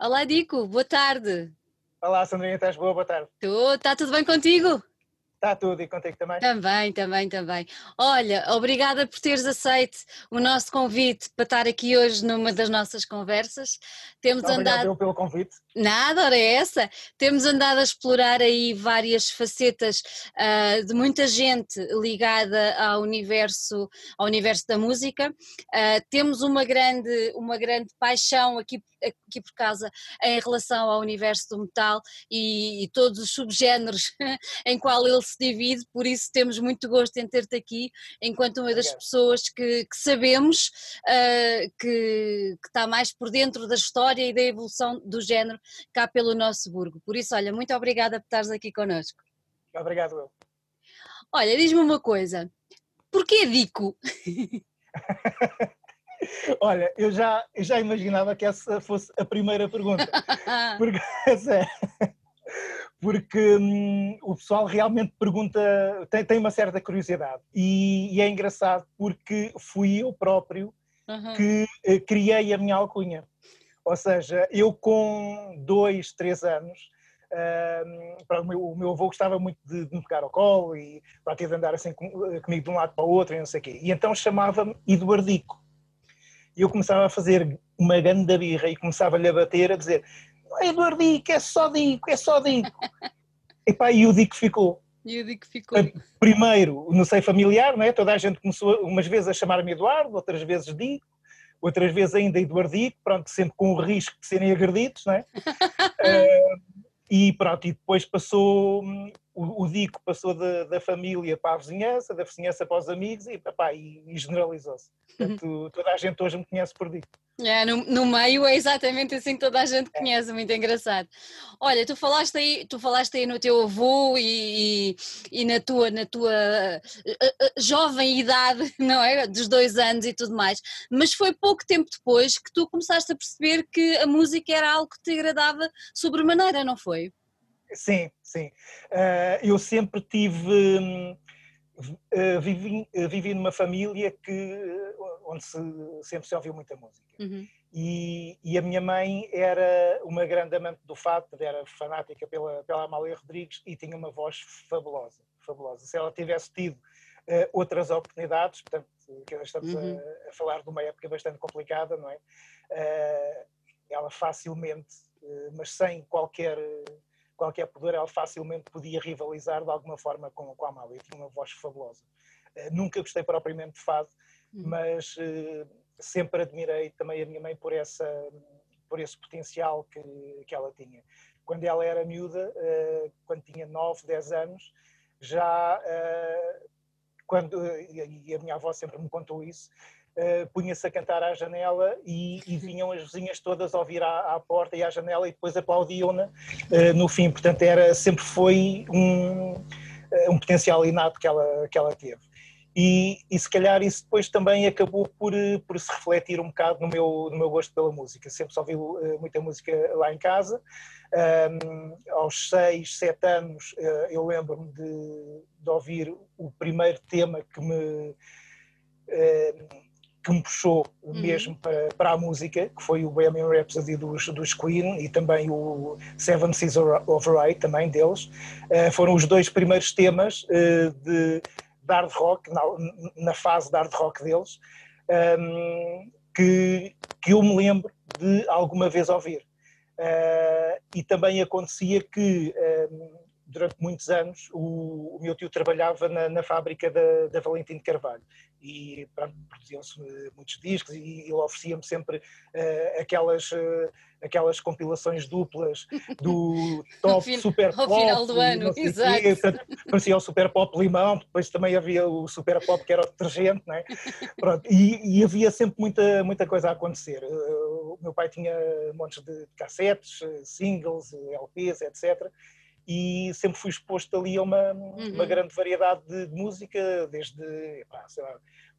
Olá, Dico, boa tarde. Olá, Sandrinha, estás boa? Boa tarde. Estou, está tudo bem contigo? Está tudo e contigo também? Também, também, também. Olha, obrigada por teres aceito o nosso convite para estar aqui hoje numa das nossas conversas. Temos andado. pelo convite. Nada, ora é essa. Temos andado a explorar aí várias facetas uh, de muita gente ligada ao universo, ao universo da música. Uh, temos uma grande, uma grande paixão aqui aqui por casa em relação ao universo do metal e, e todos os subgéneros em qual ele se divide, por isso temos muito gosto em ter-te aqui, enquanto uma das pessoas que, que sabemos uh, que, que, está mais por dentro da história e da evolução do género cá pelo nosso burgo. Por isso, olha, muito obrigada por estares aqui connosco. Obrigado, eu. Olha, diz-me uma coisa, porquê Dico? Olha, eu já, eu já imaginava que essa fosse a primeira pergunta. Porque, é, porque hum, o pessoal realmente pergunta, tem, tem uma certa curiosidade. E, e, é engraçado porque fui eu próprio uhum. que uh, criei a minha alcunha. Ou seja, eu com dois, três anos, uh, o, meu, o, meu, avô gostava muito de, de me pegar ao colo e para ter de andar assim com, comigo de um lado para o outro e não sei o quê. E então chamava-me Eduardico. E eu começava a fazer uma grande birra e começava-lhe a bater, a dizer não é Eduardico, é só Dico, é só Dico. e pá, e o Dico ficou. E o Dico ficou. Primeiro, no seio familiar, não é? toda a gente começou umas vezes a chamar-me Eduardo, outras vezes Dico outras vezes ainda Eduardico, pronto, sempre com o risco de serem agredidos, não é? uh, e pronto, e depois passou, hum, o, o Dico passou da, da, família para a vizinhança, da vizinhança para os amigos e, e, e generalizou-se. Portanto, toda a gente hoje me conhece por Dico. É, no, no, meio é exatamente assim que toda a gente conhece, muito engraçado. Olha, tu falaste aí, tu falaste aí no teu avô e, e, e na tua, na tua uh, uh, jovem idade, não é? Dos dois anos e tudo mais, mas foi pouco tempo depois que tu começaste a perceber que a música era algo que te agradava sobremaneira, não foi? Sim, sim. Uh, eu sempre tive. Uh, vivi, uh, vivi numa família que, onde se, sempre se ouviu muita música. Uhum. E, e, a minha mãe era uma grande amante do fado, era fanática pela, pela Amália Rodrigues e tinha uma voz fabulosa, fabulosa. Se ela tivesse tido outras oportunidades, portanto, estamos uhum. a, a, falar de uma época bastante complicada, não é? ela facilmente, mas sem qualquer qualquer poder, ela facilmente podia rivalizar de alguma forma com, com a Amália. Tinha uma voz fabulosa. Uh, nunca gostei propriamente de fado, uhum. mas uh, sempre admirei também a minha mãe por, essa, por esse potencial que, que ela tinha. Quando ela era miúda, uh, quando tinha 9, 10 anos, já quando, e a minha avó sempre me contou isso, uh, punha-se a cantar à janela e, e, vinham as vizinhas todas a ouvir à, à porta e à janela e depois aplaudiam-na uh, no fim. Portanto, era, sempre foi um, eh, um potencial inato que ela, que ela teve. E, e, se calhar isso depois também acabou por, por se refletir um bocado no meu, no meu gosto pela música. Sempre só ouvi muita música lá em casa. Um, aos seis, sete anos eu lembro-me de, de, ouvir o primeiro tema que me, que me puxou uhum. mesmo para, para, a música, que foi o Bohemian Rhapsody dos, dos Queen e também o Seven Seas of Right, também deles. Uh, foram os dois primeiros temas uh, de, de hard rock, na, na, fase de hard rock deles, um, ehm, que, que eu me lembro de alguma vez ouvir. Uh, e também acontecia que ehm, durante muitos anos, o, o meu tio trabalhava na, na fábrica da, da, Valentim de Carvalho e produziam-se eh, muitos discos e ele oferecia-me sempre uh, aquelas, uh, aquelas compilações duplas do top fim, super pop. Ao final do ano, exato. Quê, portanto, parecia o super pop limão, depois também havia o super pop que era o detergente, não é? Pronto, e, e, havia sempre muita, muita coisa a acontecer. Uh, o meu pai tinha montes de cassetes, singles, LPs, etc e sempre fui exposto ali a uma, uhum. uma grande variedade de, de música, desde lá,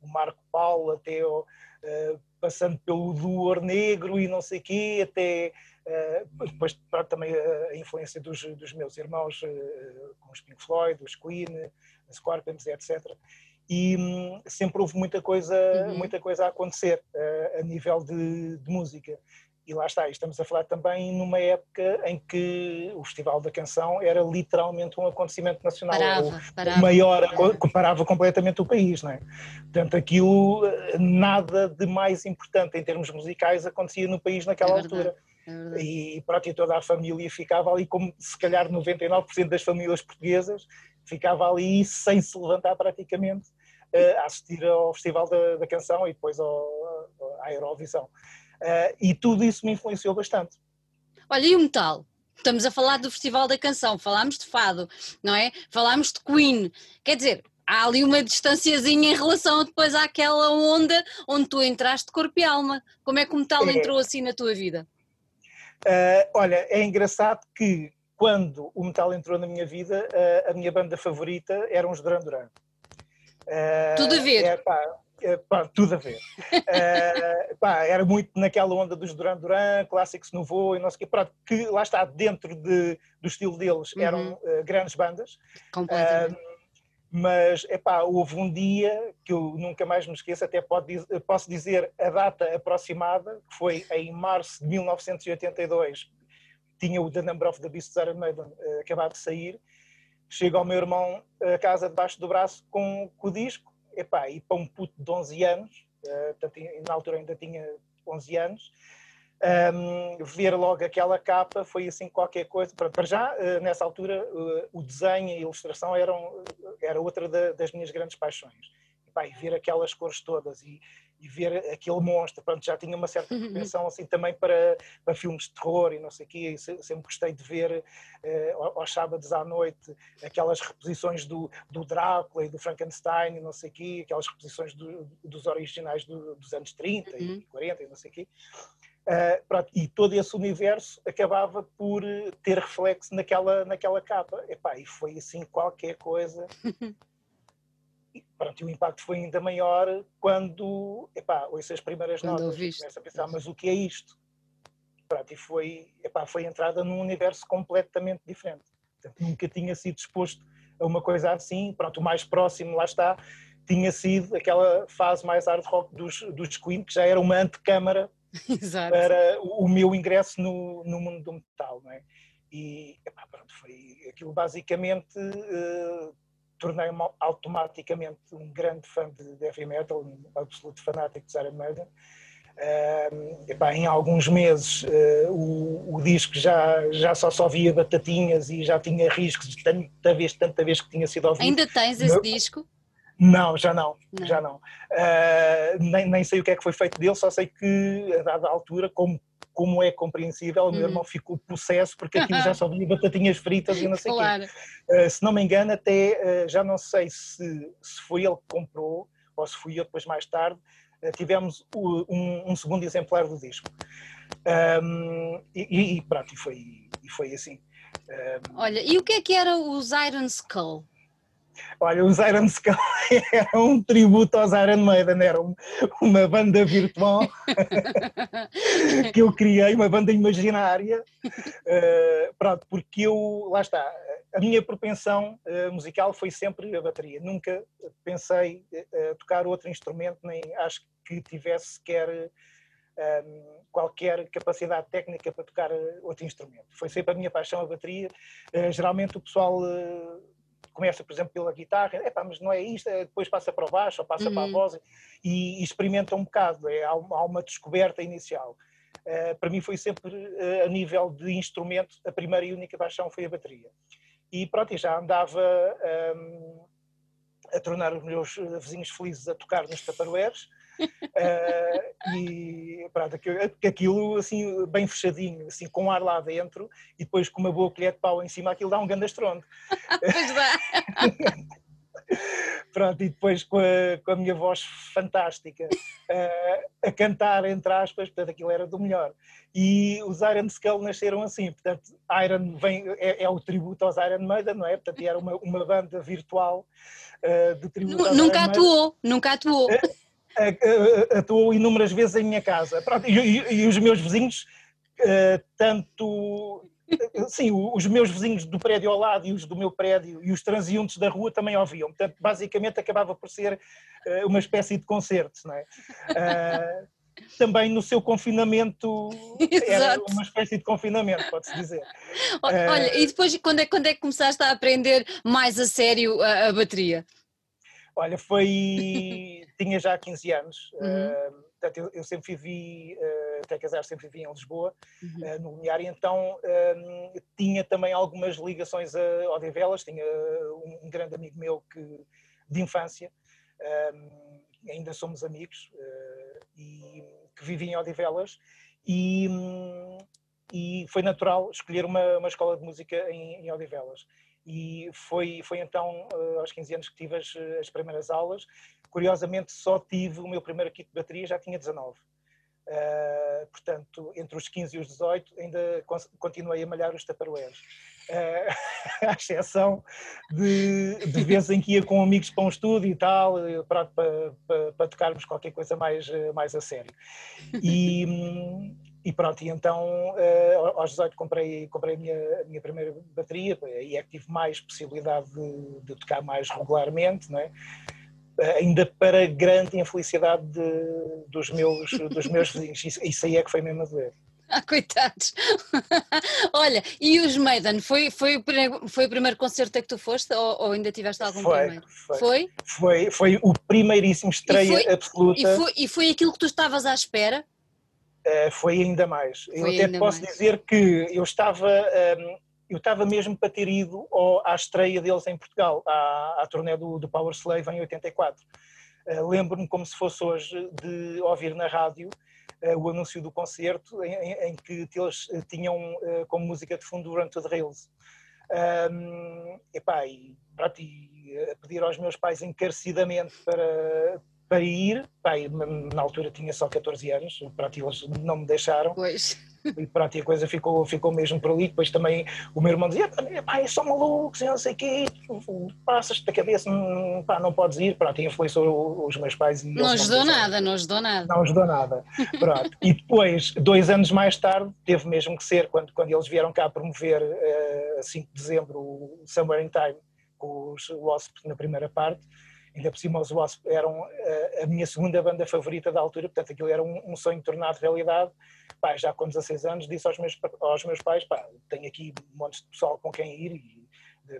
o Marco Paulo até o, uh, passando pelo Duor Negro e não sei quê, até uh, depois também a, influência dos, dos meus irmãos uh, com os Pink Floyd, os Queen, os Scorpions, etc. E um, sempre houve muita coisa, uhum. muita coisa a acontecer a nível de, de música e lá está, estamos a falar também numa época em que o Festival da Canção era literalmente um acontecimento nacional. Parava, parava, o maior, comparava completamente o país, não é? Portanto, aquilo, nada de mais importante em termos musicais acontecia no país naquela é altura. É e pronto, e toda a família ficava ali, como se calhar 99% das famílias portuguesas, ficava ali sem se levantar praticamente uh, a assistir ao Festival da, da Canção e depois ao, à Eurovisão. Uh, e tudo isso me influenciou bastante. Olha, e o metal? Estamos a falar do Festival da Canção, falámos de fado, não é? Falámos de Queen. Quer dizer, há ali uma distanciazinha em relação depois àquela onda onde tu entraste de corpo e alma. Como é que o metal é. entrou assim na tua vida? Uh, olha, é engraçado que quando o metal entrou na minha vida, uh, a minha banda favorita eram os Duran Duran. Uh, Tudo a ver. É, pá, pá, tudo a ver. uh, pá, era muito naquela onda dos Duran Duran, Clássicos Novo e não sei o quê, pronto, que lá está, dentro de, do estilo deles, uhum. eram uh, grandes bandas. Completamente. Uh, mas, epá, houve um dia que eu nunca mais me esqueço, até pode, posso dizer a data aproximada, que foi em março de 1982, tinha o The Number of the Beast Iron Maiden acabado de sair, chega ao meu irmão a casa debaixo do braço com, com o disco, epá, e para um puto de 11 anos, uh, portanto, na altura ainda tinha 11 anos, um, ver logo aquela capa foi assim qualquer coisa. Para, para já, uh, nessa altura, uh, o desenho e a ilustração eram, era outra da, das minhas grandes paixões. Epá, e ver aquelas cores todas e, e ver aquele monstro, pronto, já tinha uma certa uhum. propensão assim também para, para filmes de terror e não sei o quê, sempre gostei de ver uh, aos sábados à noite aquelas reposições do, do Drácula e do Frankenstein e não sei o quê, aquelas reposições do, dos originais do, dos anos 30 uhum. e 40 e não sei o quê. Uh, pronto, e todo esse universo acabava por ter reflexo naquela, naquela capa. Epá, e foi assim qualquer coisa pronto, e o impacto foi ainda maior quando, epá, ouço as primeiras quando notas e começo a pensar, mas o que é isto? Pronto, e foi, epá, foi entrada num universo completamente diferente. Portanto, nunca tinha sido exposto a uma coisa assim. Pronto, o mais próximo, lá está, tinha sido aquela fase mais hard rock dos, dos Queen, que já era uma antecâmara para o meu ingresso no, no mundo do metal, não é? E, epá, pronto, foi aquilo basicamente... Uh, tornei-me automaticamente um grande fã de heavy metal, um absoluto fanático de Iron Maiden. Uh, epá, em alguns meses uh, o, o, disco já, já só só via batatinhas e já tinha riscos de tanta vez, tanta vez que tinha sido ouvido. Ainda tens esse disco? Não, já não, não. já não. Uh, nem, nem sei o que é que foi feito dele, só sei que a dada altura, como como é compreensível, o meu irmão uhum. ficou possesso porque aquilo já só vinha batatinhas fritas e não sei o claro. quê. Uh, se não me engano, até uh, já não sei se, se foi ele que comprou ou se fui eu depois mais tarde, uh, tivemos o, um, um, segundo exemplar do disco. Um, e, e, pronto, e foi, e foi assim. Um, Olha, e o que é que era os Iron Skull? Olha, os Iron Skull eram um tributo aos Iron Maiden, era uma banda virtual que eu criei, uma banda imaginária, uh, pronto, porque eu, lá está, a minha propensão uh, musical foi sempre a bateria, nunca pensei uh, tocar outro instrumento, nem acho que tivesse sequer qualquer capacidade técnica para tocar outro instrumento. Foi sempre a minha paixão a bateria. Geralmente o pessoal começa, por exemplo, pela guitarra, epá, mas não é isto, é, depois passa para o baixo ou passa uhum. para a uhum. voz e, e, experimenta um bocado, é, há, há uma descoberta inicial. Uh, para mim foi sempre uh, a nível de instrumento, a primeira e única paixão foi a bateria. E pronto, já andava um, a tornar os meus vizinhos felizes a tocar nos taparoeiros, uh, e pronto, aquilo assim bem fechadinho, assim com ar lá dentro e depois com uma boa colher de pau em cima, aquilo dá um grande estrondo. pois dá. Pronto, e depois com a, com a minha voz fantástica uh, a cantar, entre aspas, portanto aquilo era do melhor. E os Iron Skull nasceram assim, portanto, Iron vem, é, é o tributo aos Iron Maiden, não é? Portanto, era uma, uma banda virtual uh, de tributo Nunca atuou, nunca atuou. Atuou inúmeras vezes em minha casa. Pronto, e, e, e, os meus vizinhos, uh, tanto. Sim, os meus vizinhos do prédio ao lado e os do meu prédio e os transeuntes da rua também ouviam. Portanto, basicamente acabava por ser uh, uma espécie de concerto, não é? Também no seu confinamento, era uma espécie de confinamento, pode-se dizer. Olha, uh, e depois quando é, quando é que começaste a aprender mais a sério a, a bateria? Olha, foi. tinha já 15 anos. Uhum. Uh, portanto, eu, eu, sempre vivi, uh, até casar, sempre vivi em Lisboa, uhum. uh, no Lumiar, e então um, tinha também algumas ligações a Odivelas. Tinha um, um, grande amigo meu que, de infância, um, ainda somos amigos, e que vivia em Odivelas, e, um, e foi natural escolher uma, uma escola de música em, em Odivelas e foi, foi então uh, aos 15 anos que tive as, as, primeiras aulas. Curiosamente, só tive o meu primeiro kit de bateria, já tinha 19. Uh, eh, portanto, entre os 15 e os 18, ainda continuei a malhar os taparoeiros. Uh, à exceção de, de vezes em que ia com amigos para um estúdio e tal, para, para, para, para tocarmos qualquer coisa mais, mais a sério. E, hum, e pronto, e então uh, aos 18 comprei, comprei a, minha, a minha primeira bateria, e é que tive mais possibilidade de, de tocar mais regularmente, não é? Uh, ainda para grande infelicidade de, dos, meus, dos meus vizinhos, isso, isso aí é que foi mesmo a doer. Ah, coitados! Olha, e os Maiden, foi, foi, foi o primeiro concerto a que tu foste ou, ou ainda tiveste algum foi, primeiro? Foi, foi? Foi, foi o primeiríssimo estreia e foi, absoluta. E foi, e foi aquilo que tu estavas à espera? Uh, foi ainda mais. Foi eu até ainda posso mais. dizer que eu estava, um, ehm, eu estava mesmo para ter ido ao, à estreia deles em Portugal, à, à turnê do, do Power Slave em 84. Uh, eh, Lembro-me como se fosse hoje de ouvir na rádio uh, o anúncio do concerto em, em, em que eles tinham como música de fundo Run to the Rails. Um, ehm, epá, e, pronto, e a pedir aos meus pais encarecidamente para, para ir, pá, na altura tinha só 14 anos, para ti eles não me deixaram. Pois. E para ti a coisa ficou, ficou mesmo por ali. Depois também o meu irmão dizia: pá, é só malucos, não sei o quê, passas-te da cabeça, pá, não podes ir. Pronto, influenciou os meus pais. Não ajudou nada, não ajudou nada. Não ajudou nada. Pronto. e depois, dois anos mais tarde, teve mesmo que ser, quando, quando eles vieram cá promover, uh, a 5 de dezembro, o Somewhere in Time, com os Wasp na primeira parte ainda por cima os Wasp eram a, a, minha segunda banda favorita da altura, portanto aquilo era um, um sonho tornado realidade. Pá, já com 16 anos disse aos meus, aos meus pais, pá, tenho aqui um monte de pessoal com quem ir e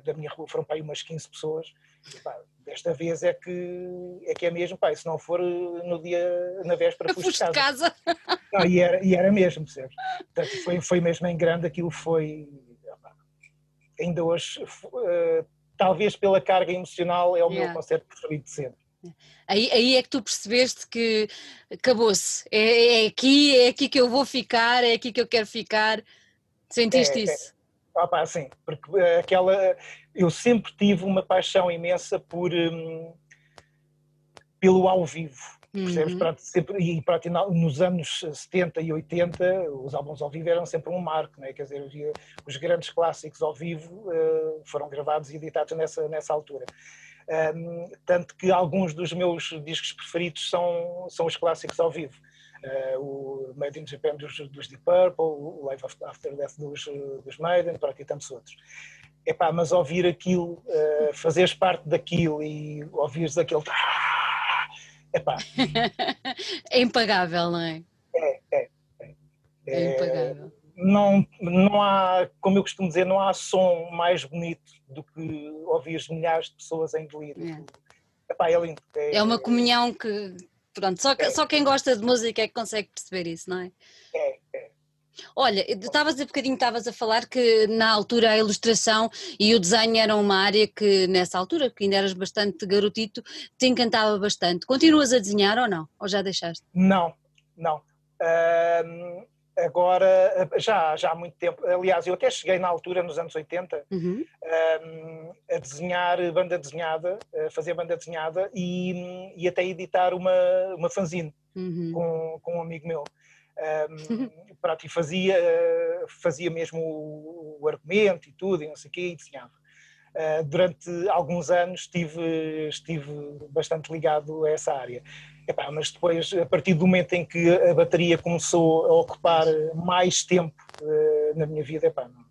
da minha rua foram para aí umas 15 pessoas. E, pá, desta vez é que é que é mesmo, pá, se não for no dia, na véspera, fui de casa. casa. Não, e, era, e era mesmo, percebes? Portanto, foi, foi mesmo em grande, aquilo foi. Ainda hoje uh, talvez pela carga emocional, é o yeah. meu concerto preferido de sempre. Aí, aí é que tu percebeste que acabou-se, é, é, aqui, é aqui que eu vou ficar, é aqui que eu quero ficar. Sentiste é, é. isso? É. Sim, porque eh, aquela. Eu sempre tive uma paixão imensa por. Hum, pelo ao vivo Percebes? Uhum. sempre, e para, nos anos 70 e 80, os álbuns ao vivo eram sempre um marco, né? quer dizer, os grandes clássicos ao vivo uh, foram gravados e editados nessa, nessa altura. Um, tanto que alguns dos meus discos preferidos são, são os clássicos ao vivo. Uh, o Made in Japan dos, dos Deep Purple, o Live After Death dos, dos Maiden, para aqui tantos outros. Epá, mas ouvir aquilo, uh, fazeres parte daquilo e ouvires aquele Epá. é impagável, não é? É, é. É, é impagável. Não, não há, como eu costumo dizer, não há som mais bonito do que ouvir milhares de pessoas em delírio. É. Epá, é lindo. É, é uma comunhão que, pronto, só, é. só quem gosta de música é que consegue perceber isso, não? É, é. Olha, estavas a bocadinho estavas a falar que na altura a ilustração e o desenho eram uma área que nessa altura, que ainda eras bastante garotito, te encantava bastante. Continuas a desenhar ou não? Ou já deixaste? Não, não. Uh, agora, já, já há muito tempo, aliás, eu até cheguei na altura, nos anos 80, uhum. uh, a desenhar banda desenhada, a fazer banda desenhada e, e até editar uma, uma fanzine uhum. com, com um amigo meu. Um, pronto, e fazia, fazia mesmo o, o, argumento e tudo, e não sei o quê, e desenhava. Uh, durante alguns anos estive, estive bastante ligado a essa área. Epá, mas depois, a partir do momento em que a bateria começou a ocupar mais tempo uh, na minha vida, epá, não,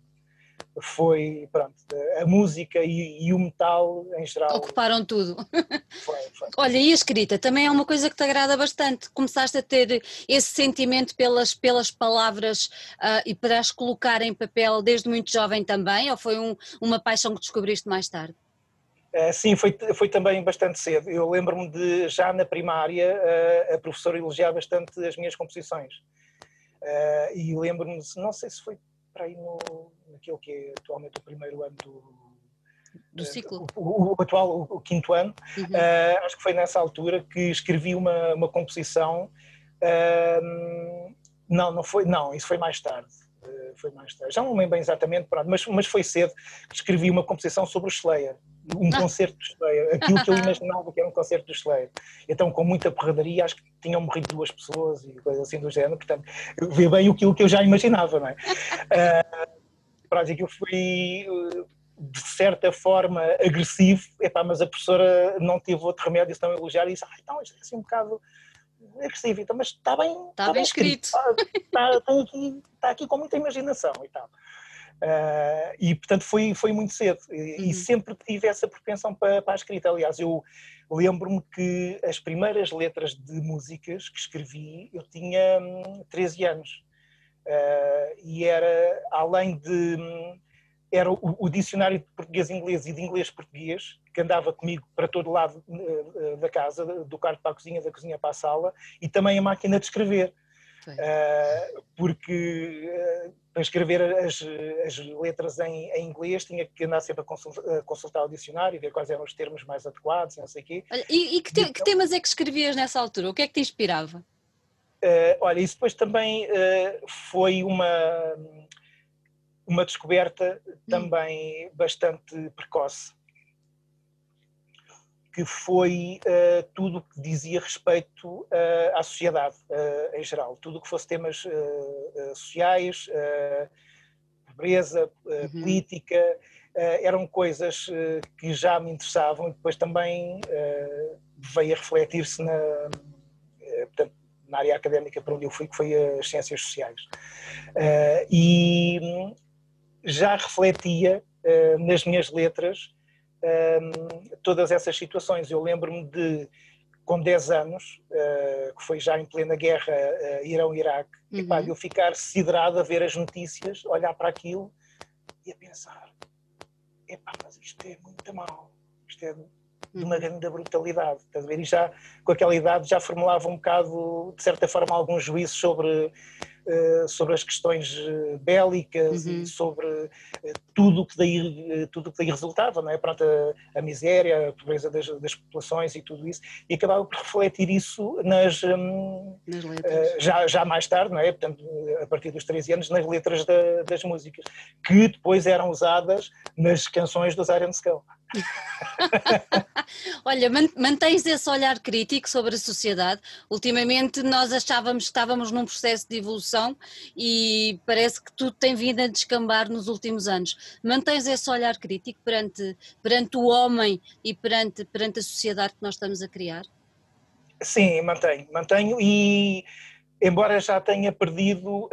foi, pronto, a música e, e, o metal em geral. Ocuparam tudo. Foi, foi. Olha, e a escrita também é uma coisa que te agrada bastante. Começaste a ter esse sentimento pelas, pelas palavras uh, e para as colocar em papel desde muito jovem também, ou foi um, uma paixão que descobriste mais tarde? Uh, sim, foi, foi também bastante cedo. Eu lembro-me de, já na primária, uh, a professora elogiar bastante as minhas composições. e lembro-me, não sei se foi para aí no, naquilo que é atualmente o primeiro ano do, do ciclo. O, o, o atual, o, o, quinto ano. Uhum. Uh, acho que foi nessa altura que escrevi uma, uma composição. Uh, não, não foi, não, isso foi mais tarde. Uh, foi mais tarde. Já não lembro bem exatamente, pronto, mas, mas foi cedo que escrevi uma composição sobre o Slayer um ah. concerto do Slayer, aquilo que eu imaginava que era um concerto do Slayer. Então, com muita porradaria, acho que tinham morrido duas pessoas e coisas assim do género, portanto, vê bem aquilo que eu já imaginava, não é? Uh, pronto, aquilo foi de certa forma agressivo, epá, mas a professora não teve outro remédio senão elogiar e disse, ah, então isto é assim um bocado agressivo, então, mas está bem, está, está bem escrito, escrito. Está, está, aqui, está aqui com muita imaginação e tal. Uh, e portanto foi, foi muito cedo e, uhum. e sempre tive essa propensão para, para a escrita. Aliás, eu lembro-me que as primeiras letras de músicas que escrevi eu tinha hum, 13 anos uh, e era além de hum, era o, o dicionário de português-inglês e de inglês-português que andava comigo para todo lado uh, da casa, do quarto para a cozinha, da cozinha para a sala e também a máquina de escrever. Uh, porque uh, para escrever as, as letras em, em, inglês tinha que andar sempre a consultar, a consultar, o dicionário e ver quais eram os termos mais adequados e não sei o quê. Olha, e, e que, te, então, que, temas é que escrevias nessa altura? O que é que te inspirava? Uh, olha, isso depois também foi uma, uma descoberta hum. também bastante precoce que foi uh, tudo o que dizia respeito uh, à sociedade uh, em geral, tudo o que fosse temas sociais, pobreza, uhum. política, eram coisas que já me interessavam e depois também veio a refletir-se na, portanto, na área académica para onde eu fui, que foi as ciências sociais. e já refletia nas minhas letras um, todas essas situações. Eu lembro-me de, com 10 anos, uh, que foi já em plena guerra uh, Irão-Iraque, uhum. eu ficar siderado a ver as notícias, olhar para aquilo e a pensar: epá, mas isto é muito mal, isto é de uma uhum. grande brutalidade. Estás a ver? E já com aquela idade já formulava um bocado, de certa forma, algum juízo sobre eh, sobre as questões eh, bélicas uhum. e sobre eh, tudo que daí tudo que daí resultava, não é? Pronto, a, a miséria, a pobreza das, das, populações e tudo isso e acabava por refletir isso nas, hum, nas letras. já já mais tarde, não é? Portanto, a partir dos 13 anos nas letras da, das músicas que depois eram usadas nas canções dos Iron Skull. Olha, mantens esse olhar crítico sobre a sociedade. Ultimamente nós achávamos que estávamos num processo de evolução e parece que tudo tem vindo a descambar nos últimos anos. Mantens esse olhar crítico perante, perante o homem e perante, perante a sociedade que nós estamos a criar? Sim, mantenho, mantenho e embora já tenha perdido uh,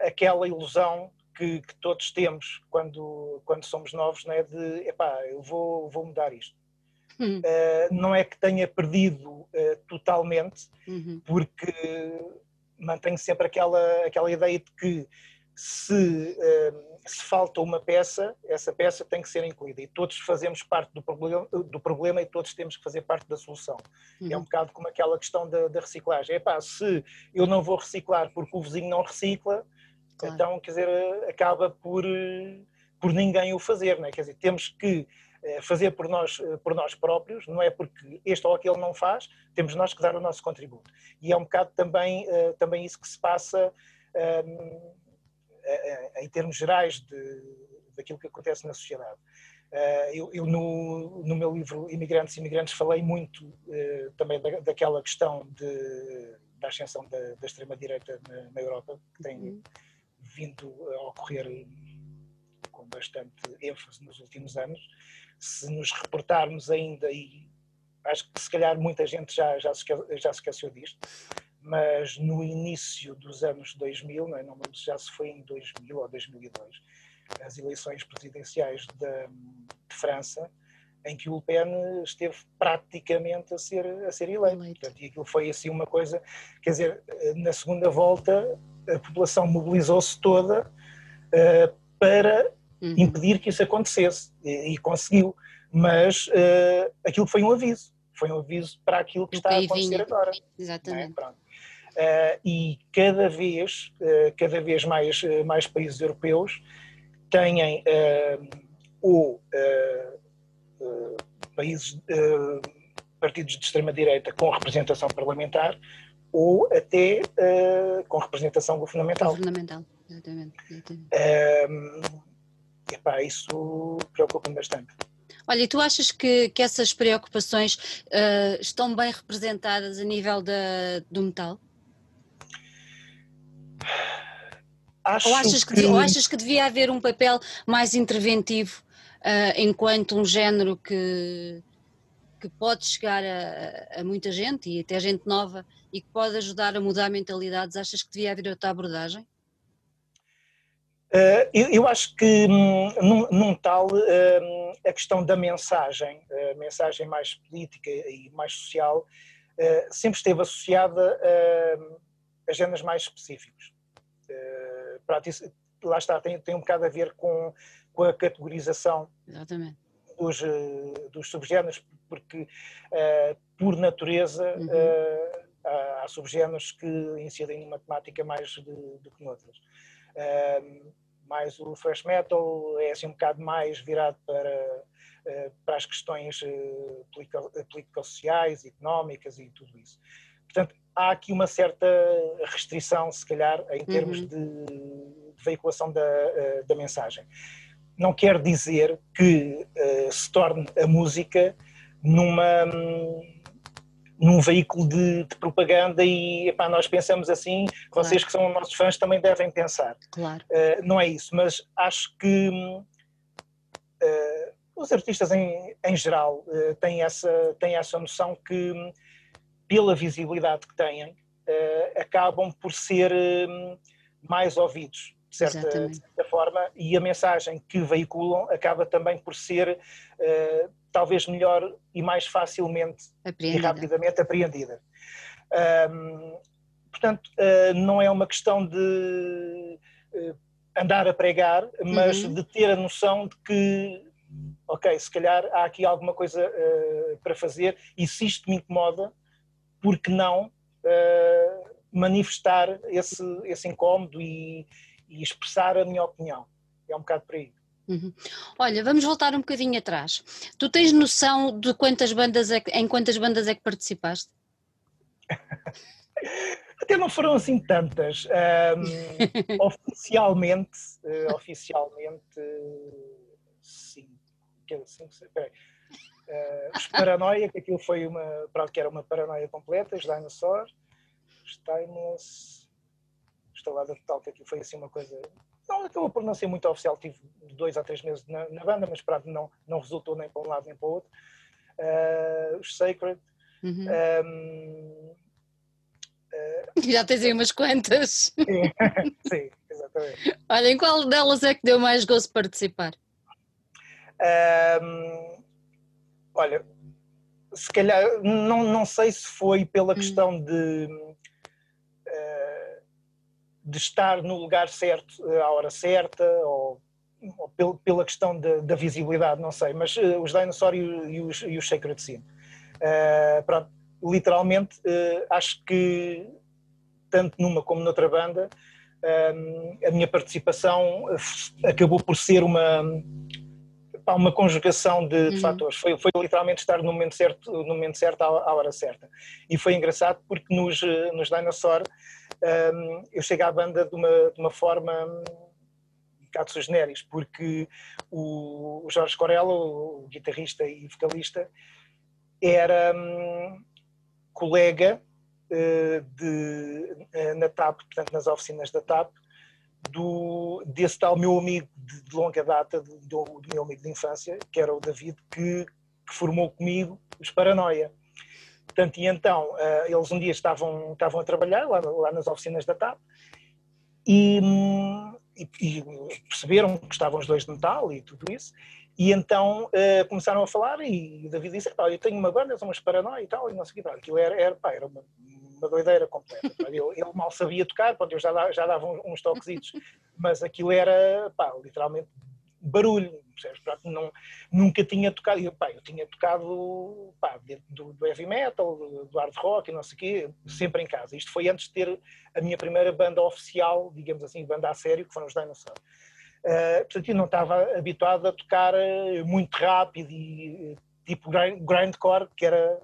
aquela ilusão que, que, todos temos quando, quando somos novos, não é? De, epá, eu vou, vou mudar isto. Hum. Uh, não é que tenha perdido uh, totalmente, uhum. porque mantenho sempre aquela, aquela ideia de que se, uh, se falta uma peça, essa peça tem que ser incluída e todos fazemos parte do problema, do problema e todos temos que fazer parte da solução. Uhum. É um bocado como aquela questão da, da reciclagem. Epá, se eu não vou reciclar porque o vizinho não recicla, Claro. Então, quer dizer, acaba por, por ninguém o fazer, não é? Quer dizer, temos que eh, fazer por nós, eh, por nós próprios, não é porque este ou aquele não faz, temos nós que dar o nosso contributo. E é um bocado também, eh, também isso que se passa ehm, em termos gerais de, daquilo que acontece na sociedade. Eu, eu no, no, meu livro Imigrantes e Imigrantes falei muito também da, daquela questão de, da ascensão da, da extrema-direita na, na, Europa, que tem uhum vindo a ocorrer com bastante ênfase nos últimos anos. Se nos reportarmos ainda, e acho que se calhar muita gente já, já, se, já se esqueceu disto, mas no início dos anos 2000, não, é? não já se foi em 2000 ou 2002, as eleições presidenciais de, de França, em que o Le Pen esteve praticamente a ser, a ser eleito. eleito. Portanto, e aquilo foi assim uma coisa, quer dizer, na segunda volta a população mobilizou-se toda uh, para uhum. impedir que isso acontecesse e, e conseguiu. Mas uh, aquilo foi um aviso, foi um aviso para aquilo que está a acontecer agora. É? Exatamente. Uh, e cada vez, cada vez mais, mais países europeus têm o países, partidos de extrema-direita com representação parlamentar ou até uh, com representação governamental. Governamental, exatamente. exatamente. Uh, epá, isso preocupa-me bastante. Olha, e tu achas que, que essas preocupações uh, estão bem representadas a nível da, do metal? Acho ou, achas que, que... ou achas que devia haver um papel mais interventivo uh, enquanto um género que, que pode chegar a, a, muita gente e até gente nova e que pode ajudar a mudar mentalidades? Achas que devia haver outra abordagem? Uh, eu, eu, acho que hum, num, num, tal uh, a questão da mensagem, a mensagem mais política e mais social, uh, sempre esteve associada a agendas mais específicos. lá está, tem, tem um bocado a ver com, com a categorização Exatamente. Dos, dos subgéneros, porque por natureza uhum há subgéneros que incidem numa temática mais do que noutras. Um, mais o thrash metal é assim um bocado mais virado para, uh, para as questões uh, político-sociais, económicas e tudo isso. Portanto, há aqui uma certa restrição, se calhar, em termos uhum. de, de, veiculação da, uh, da mensagem. Não quer dizer que se torne a música numa. Um, num veículo de, de propaganda e epá, nós pensamos assim, claro. vocês que são nossos fãs também devem pensar. Claro. Uh, não é isso, mas acho que uh, os artistas em, em geral uh, têm, essa, têm essa noção que, pela visibilidade que têm, acabam por ser mais ouvidos. De certa, de certa, forma, e a mensagem que veiculam acaba também por ser talvez melhor e mais facilmente apreendida. e rapidamente apreendida. Um, portanto, uh, não é uma questão de uh, andar a pregar, mas uhum. de ter a noção de que, ok, se calhar há aqui alguma coisa uh, para fazer e se isto me incomoda, por que não manifestar esse, esse incómodo e, e expressar a minha opinião? É um bocado por aí. Uhum. Olha, vamos voltar um bocadinho atrás. Tu tens noção de quantas bandas é que, em quantas bandas é que participaste? Até não foram assim tantas. Um, oficialmente, uh, oficialmente, cinco. cinco peraí. Uh, os Paranoia, que aquilo foi uma, pronto, que era uma paranoia completa, os Dinosaur, os Timeless, instalada total, que aquilo foi assim uma coisa não acabou por não ser muito oficial, tive dois a três meses na, na banda, mas pronto, não, não resultou nem para um lado nem para o outro. Uh, os Sacred. Uhum. Um, uh, Já tens aí umas quantas. Sim, sim, exatamente. Olha, em qual delas é que deu mais gosto participar? Um, olha, se calhar, não, não sei se foi pela uhum. questão de de estar no lugar certo eh, à hora certa, ou, ou pela questão de, da visibilidade, não sei, mas uh, os Dinosaur e, e, os, e os Sacred Sin. Uh, pronto, literalmente, uh, acho que tanto numa como noutra banda, a minha participação acabou por ser uma uma conjugação de, de uhum. fatores. Foi, foi literalmente estar no momento certo, no momento certo à, à hora certa. E foi engraçado porque nos, nos Dinosaur um, eu chego à banda de uma, de uma forma um bocado generis, porque o, o Jorge Corella, o guitarrista e vocalista, era um, colega uh, de, uh, na TAP, portanto nas oficinas da TAP, do, desse tal meu amigo de, de longa data, do, do, meu amigo de infância, que era o David, que, que formou comigo os Paranoia. Portanto, e então, uh, eles um dia estavam, estavam a trabalhar lá, lá nas oficinas da TAP e, e, e, perceberam que estavam os dois de metal e tudo isso, e então uh, começaram a falar e o David disse, pá, eu tenho uma banda, são umas paranoia e tal, e não sei o que, aquilo era, era, pá, era uma, uma doideira completa. Ele, mal sabia tocar, pronto, eu já, já dava uns toquezitos, mas aquilo era, pá, literalmente barulho, não, nunca tinha tocado, eu, pá, eu tinha tocado pá, do, do, heavy metal, do, do hard rock e não sei o quê, sempre em casa. Isto foi antes de ter a minha primeira banda oficial, digamos assim, banda a sério, que foram os Dinosaur. Uh, portanto, eu não estava habituado a tocar eh, muito rápido e eh, tipo grindcore, que era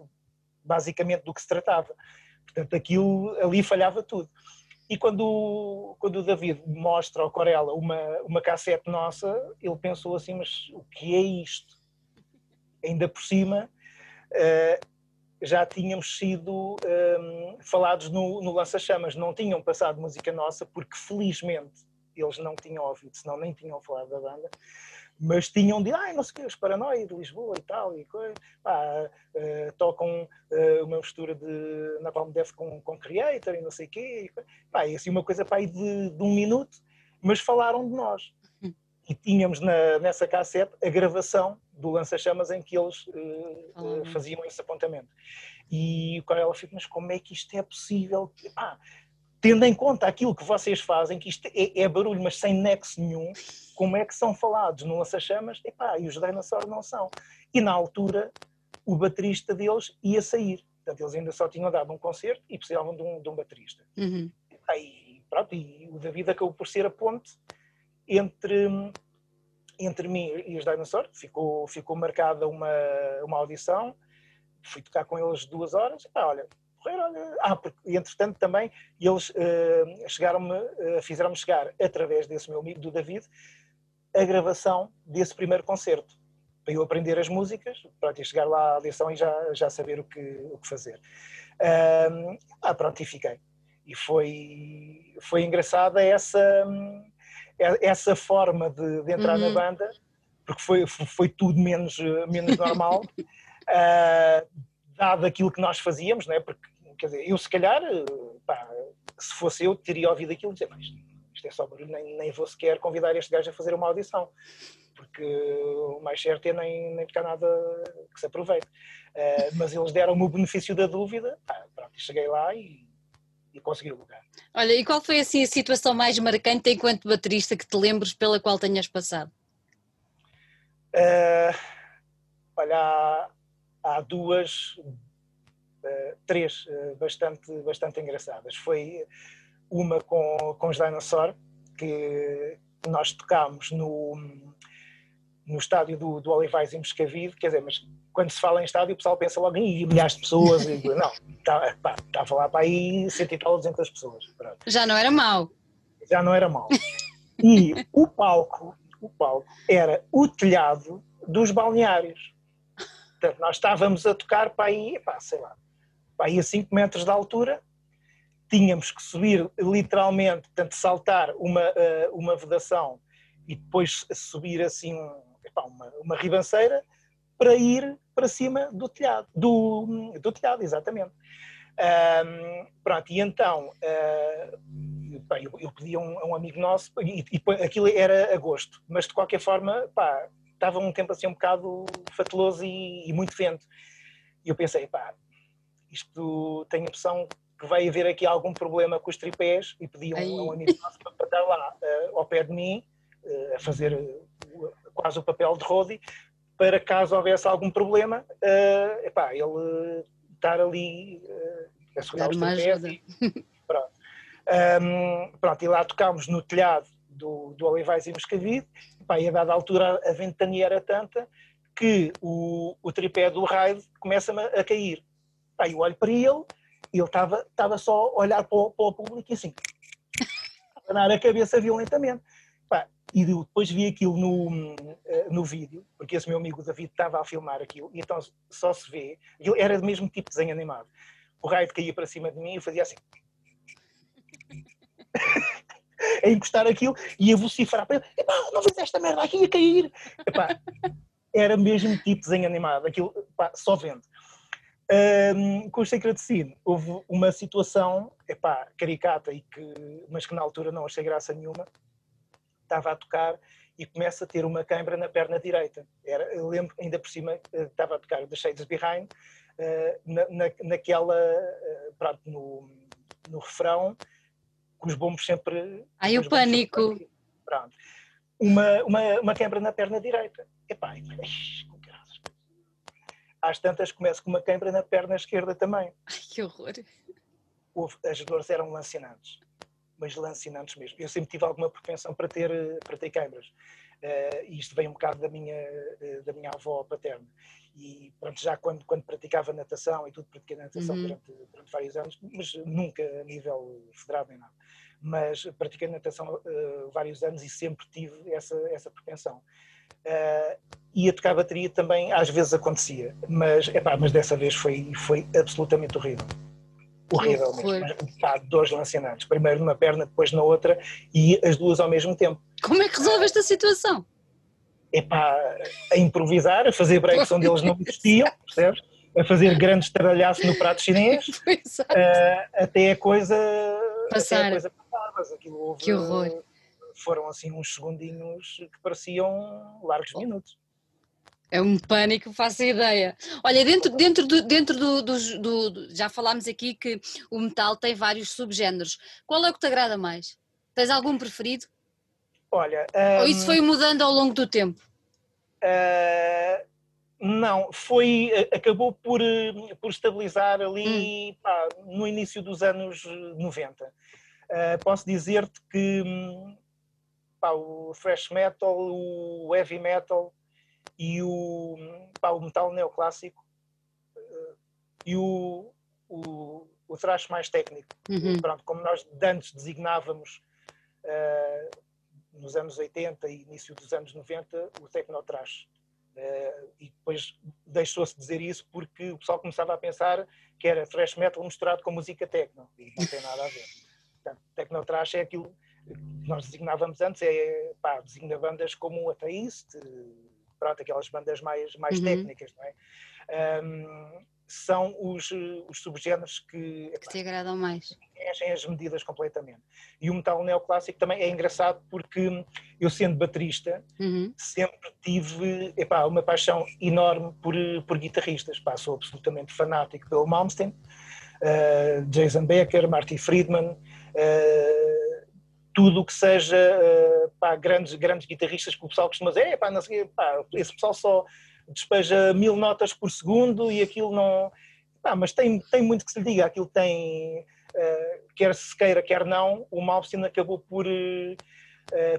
basicamente do que se tratava. Portanto, aquilo ali falhava tudo. E quando, quando o David mostra ao Corella uma, uma cassete nossa, ele pensou assim, mas o que é isto? Ainda por cima, uh, já tínhamos sido um, falados no, no Lança-Chamas, não tinham passado música nossa, porque felizmente eles não tinham ouvido, senão nem tinham falado da banda mas tinham de, ai, não sei o que, os Paranoia de Lisboa e tal, e coisa, pá, uh, tocam uh, uma mistura de Napalm Death com, com Creator e não sei o quê, e, pá, e assim uma coisa pá, de, de um minuto, mas falaram de nós. Hum. E tínhamos na, nessa cassete a gravação do lança-chamas em que eles uh, faziam esse apontamento. E o ela fica, mas como é que isto é possível? Pá, tendo em conta aquilo que vocês fazem, que isto é, é barulho, mas sem nexo nenhum, como é que são falados no Lança-Chamas? Epá, e os Dinosaur não são. E na altura, o baterista deles ia sair. Portanto, eles ainda só tinham dado um concerto e precisavam de um, de um baterista. Uhum. E, pronto, e o David acabou por ser a ponte entre, entre mim e os Dinosaur. Ficou, ficou marcada uma, uma audição. Fui tocar com eles duas horas. Epá, olha, olha. Ah, porque entretanto também eles uh, chegaram-me, uh, fizeram-me chegar através desse meu amigo, do David, a gravação desse primeiro concerto, para eu aprender as músicas, para eu chegar lá à lição e já, já saber o que, o que fazer. Uh, ah, pronto, e fiquei. E foi, foi engraçada essa, essa forma de, de entrar uhum. na banda, porque foi, foi tudo menos, menos normal. Uh, dado aquilo que nós fazíamos, não é? porque quer dizer, eu se calhar, pá, se fosse eu, teria ouvido aquilo e dizer, mas isto é só barulho, nem, nem vou sequer convidar este gajo a fazer uma audição, porque o mais certo é nem, nem ficar nada que se aproveite. Uh, mas eles deram-me o benefício da dúvida, pá, pronto, cheguei lá e, e consegui o lugar. Olha, e qual foi assim a situação mais marcante enquanto baterista que te lembres pela qual tenhas passado? Uh, olha, há, há duas três uh, bastante, bastante engraçadas. Foi uma com, com os Dinosaur, que nós tocámos no, no estádio do, do Olivais em Moscavide, quer dizer, mas quando se fala em estádio o pessoal pensa logo em milhares de pessoas, e, não, estava tá, a falar para aí cento e tal, duzentas pessoas. Pronto. Já não era mau. Já não era mau. E o palco, o palco era o telhado dos balneários. Portanto, nós estávamos a tocar para aí, pá, sei lá, aí a 5 metros de altura, tínhamos que subir literalmente, portanto, saltar uma, uh, uma vedação e depois subir assim epá, uma, uma ribanceira para ir para cima do telhado, do, do telhado, exatamente. Um, pronto, e então uh, bem, eu, eu, pedi a um, um, amigo nosso, e, e, aquilo era agosto, mas de qualquer forma, pá, estava um tempo assim um bocado fateloso e, e muito vento. E eu pensei, pá, isto tenho a impressão que vai haver aqui algum problema com os tripés e pedi um, um amigo nosso para estar lá uh, ao pé de mim uh, a fazer uh, quase o papel de Rodi para caso houvesse algum problema, uh, epá, ele estar ali a segurar os tripés e, pronto. Um, pronto, e lá tocámos no telhado do, do Olivais e Moscavide epá, e a dada altura a ventania era tanta que o, o tripé do raid começa a cair Aí eu olho para ele e ele estava, estava só a olhar para o, para o público e assim, a dar a cabeça violentamente. Pá, e depois vi aquilo no, eh, no vídeo, porque esse meu amigo David estava a filmar aquilo, e então só se vê, era do mesmo tipo de desenho animado. O raio caía para cima de mim e eu fazia assim. a encostar aquilo e a vociferar para ele: não vês esta merda aqui a cair. Epá, era mesmo tipo de desenho animado, aquilo epá, só vendo. Um, com o Sacred Scene houve uma situação, epá, caricata, e que, mas que na altura não achei graça nenhuma, estava a tocar e começa a ter uma cãibra na perna direita. Era, eu lembro, ainda por cima, estava a tocar The Shades Behind, na, na, naquela, pronto, no, no refrão, com os bombos sempre... Ai, o pânico! Pronto. Uma, uma, uma quebra na perna direita. Epá, graças. Às tantas começo com uma quebra na perna esquerda também. Ai, que horror! as dores eram lancinantes, mas lancinantes mesmo. Eu sempre tive alguma propensão para ter, para ter quebras. Uh, e isto vem um bocado da minha, uh, da minha avó paterna. E pronto, já quando, quando praticava natação e tudo, pratiquei natação uhum. durante, durante vários anos, mas nunca a nível federado nem nada. Mas pratiquei natação uh, vários anos e sempre tive essa, essa propensão. Uh, e a tocar bateria também às vezes acontecia, mas, epá, mas dessa vez foi, foi absolutamente horrível horrível mesmo. Pá, dois lancinantes, primeiro numa perna, depois na outra, e as duas ao mesmo tempo. Como é que resolve esta situação? É pá, a improvisar, a fazer breaks onde eles não existiam, percebes? A fazer grandes taralhaços no prato chinês, uh, até a coisa passar. Até a coisa passar, mas aquilo houve, que horror. Foram assim uns segundinhos que pareciam largos minutos. É um pânico, faço ideia. Olha, dentro, dentro, do, dentro do, do, do, Já falámos aqui que o metal tem vários subgéneros. Qual é o que te agrada mais? Tens algum preferido? Olha. Um, Ou isso foi mudando ao longo do tempo? Uh, não, foi. Acabou por, por estabilizar ali hum. pá, no início dos anos 90. Uh, posso dizer-te que pá, o thrash metal, o heavy metal e o, pá, o metal neoclássico uh, e o, o, o thrash mais técnico. Uhum. Pronto, como nós antes designávamos uh, nos anos 80 e início dos anos 90 o techno-thrash. Uh, e depois deixou-se dizer isso porque o pessoal começava a pensar que era thrash metal misturado com música techno e não tem nada a ver. Portanto, techno-thrash é aquilo nós designávamos antes, é, pá, designa bandas como o Atheist, pronto, aquelas bandas mais, mais uhum. técnicas, não é? Um, são os, os subgéneros que, que te agradam mais. Enchem as medidas completamente. E o metal neoclássico também é engraçado porque eu, sendo baterista, uhum. sempre tive epá, uma paixão enorme por, por guitarristas. Pá, sou absolutamente fanático pelo Malmsteen, uh, Jason Becker, Marty Friedman. Uh, tudo o que seja uh, pá, grandes, grandes guitarristas que o pessoal costuma dizer, pá, não sei, pá, esse pessoal só despeja mil notas por segundo e aquilo não. Pá, mas tem, tem muito que se lhe diga, aquilo tem, uh, quer se queira, quer não, o Malmsteen acabou por, uh,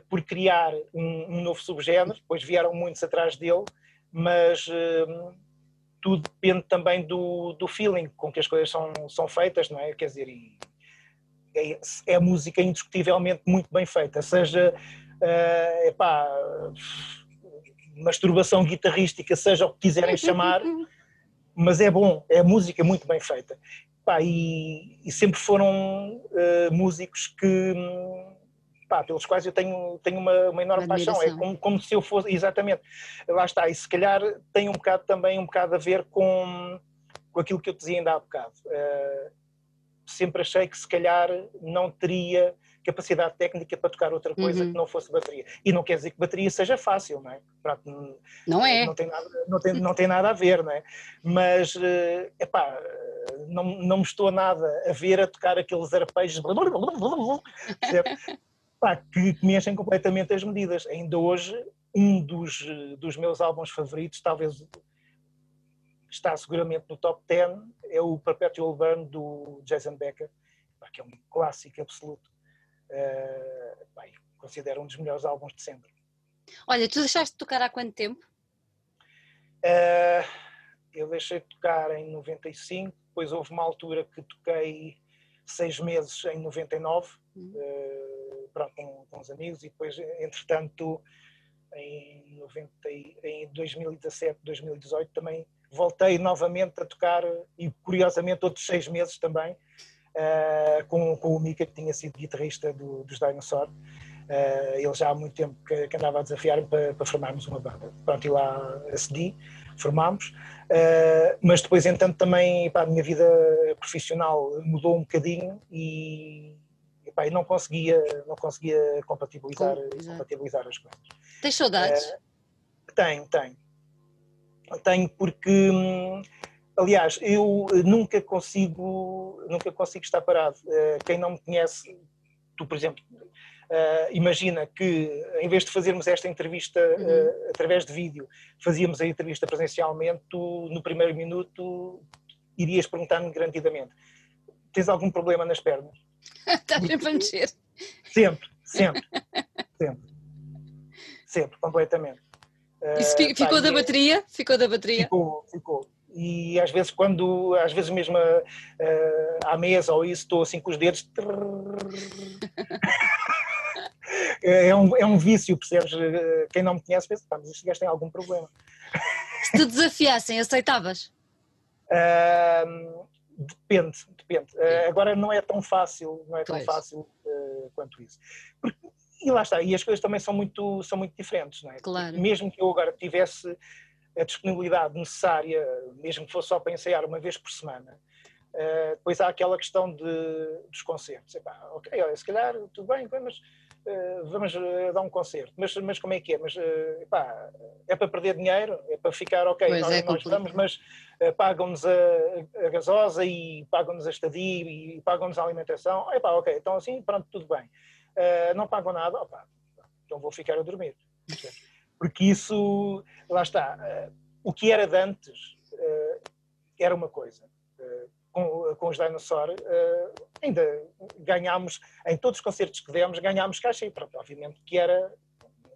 por criar um, um, novo subgénero, depois vieram muitos atrás dele, mas tudo depende também do, do feeling com que as coisas são, são feitas, não é? Quer dizer, e, é, é música indiscutivelmente muito bem feita, seja uh, epá, masturbação guitarrística, seja o que quiserem chamar, mas é bom, é música muito bem feita. Epá, e, e, sempre foram uh, músicos que, epá, pelos quais eu tenho, tenho uma, uma enorme paixão, é como, como se eu fosse, exatamente, lá está, e se calhar tem um bocado também um bocado a ver com, com aquilo que eu dizia ainda há bocado. Uh, sempre achei que se calhar não teria capacidade técnica para tocar outra coisa uhum. que não fosse bateria. E não quer dizer que bateria seja fácil, não é? Pronto, não é. Não tem, nada, não, tem, não tem nada a ver, não é? Mas, eh, epá, não, não me estou nada a ver a tocar aqueles arpejos epá, que, que me enchem completamente as medidas. Ainda hoje, um dos, dos meus álbuns favoritos, talvez está seguramente no top 10 é o Perpetual Burn do Jason Becker, que é um clássico absoluto. Uh, bem, considero um dos melhores álbuns de sempre. Olha, tu deixaste de tocar há quanto tempo? Uh, eu deixei de tocar em 95, depois houve uma altura que toquei seis meses em 99, uhum. uh, pronto, com, com os amigos, e depois, entretanto, em, 90, em 2017, 2018 também voltei novamente a tocar e curiosamente outros seis meses também uh, com, com o Mika que tinha sido guitarrista do, dos Dinosaur uh, ele já há muito tempo que, que andava a desafiar-me para, para, formarmos uma banda pronto e lá acedi formámos uh, mas depois entanto também pá, a minha vida profissional mudou um bocadinho e epá, e não conseguia, não conseguia compatibilizar, Com, compatibilizar as coisas. Tens saudades? Tenho, tenho. Tenho porque, hum, aliás, eu nunca consigo, nunca consigo estar parado. Uh, quem não me conhece, tu, por exemplo, Uh, imagina que, em vez de fazermos esta entrevista uhum. uh, através de vídeo, fazíamos a entrevista presencialmente, tu, no primeiro minuto, irias perguntar-me garantidamente: tens algum problema nas pernas? Estás sempre a mexer. Sempre, sempre, sempre. Sempre, completamente. Isso uh, ficou pá, da bateria? Ficou da bateria? Ficou, ficou. E às vezes, quando, às vezes mesmo uh, à mesa ou isso, estou assim com os dedos. é, um, é um vício, percebes? Quem não me conhece pensa, mas este gajo tem algum problema. Se te desafiassem, aceitavas? Uh, depende, depende. Uh, agora não é tão fácil, não é tão pois. fácil uh, quanto isso. Porque, e lá está, e as coisas também são muito, são muito diferentes, não é? Claro. Mesmo que eu agora tivesse a disponibilidade necessária, mesmo que fosse só para ensaiar uma vez por semana, uh, depois há aquela questão de, dos concertos. Epá, ok, olha, se calhar tudo bem, mas uh, vamos uh, dar um concerto. Mas, mas como é que é? Mas, epá, é para perder dinheiro? É para ficar, ok, pois nós, é nós estamos, mas pagam-nos a, a, gasosa e pagam-nos a estadia e pagam-nos a alimentação. Epá, ok, então assim, pronto, tudo bem. Não pagam nada, opa, então vou ficar a dormir porque isso, lá está, uh, o que era de antes uh, era uma coisa. Uh, com, com os Dinosaur ainda ganhámos, em todos os concertos que demos, ganhámos caixa, e pronto, obviamente que era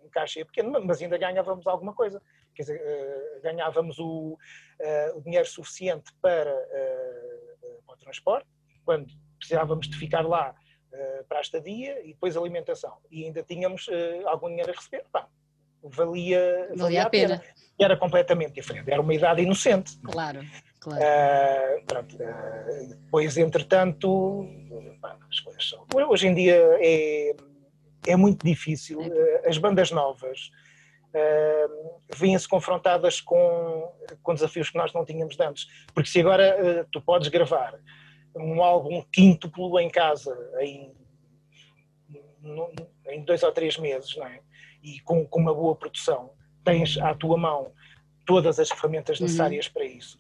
um caixa pequeno, mas ainda ganhávamos alguma coisa. Quer dizer, ganhávamos o, o dinheiro suficiente para, para o transporte, quando precisávamos de ficar lá para a estadia e depois alimentação. E ainda tínhamos algum dinheiro a receber. Pá, valia, valia, a pena. pena. E era completamente diferente, era uma idade inocente. Claro, claro. Uh, pronto, uh, depois, entretanto, as coisas são. Hoje em dia é, é muito difícil. É. Uh, as bandas novas uh, vêm-se confrontadas com, com desafios que nós não tínhamos antes. Porque se agora tu podes gravar um álbum quíntuplo em casa em, em dois ou três meses, não é? e com, com uma boa produção, tens à tua mão todas as ferramentas uhum. necessárias uhum. para isso.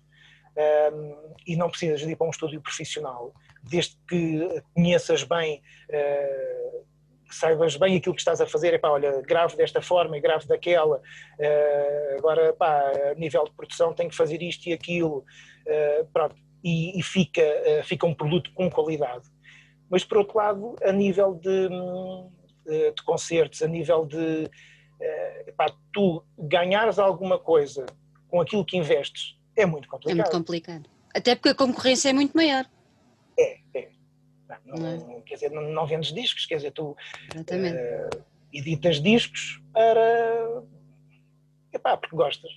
Um, e não precisas de ir para um estúdio profissional, desde que conheças bem, uh, saibas bem aquilo que estás a fazer, é pá, olha, grave desta forma e grave daquela, uh, agora, pá, a nível de produção tem que fazer isto e aquilo, uh, pronto, e, e fica, fica um produto com qualidade. Mas, por outro lado, a nível de, hum, eh, de concertos, a nível de eh, tu ganhares alguma coisa com aquilo que investes, é muito complicado. É muito complicado. Até porque a concorrência é muito maior. É, é. Não, não, é? Quer dizer, não, não, vendes discos, quer dizer, tu uh, editas discos para. Epá, porque gostas.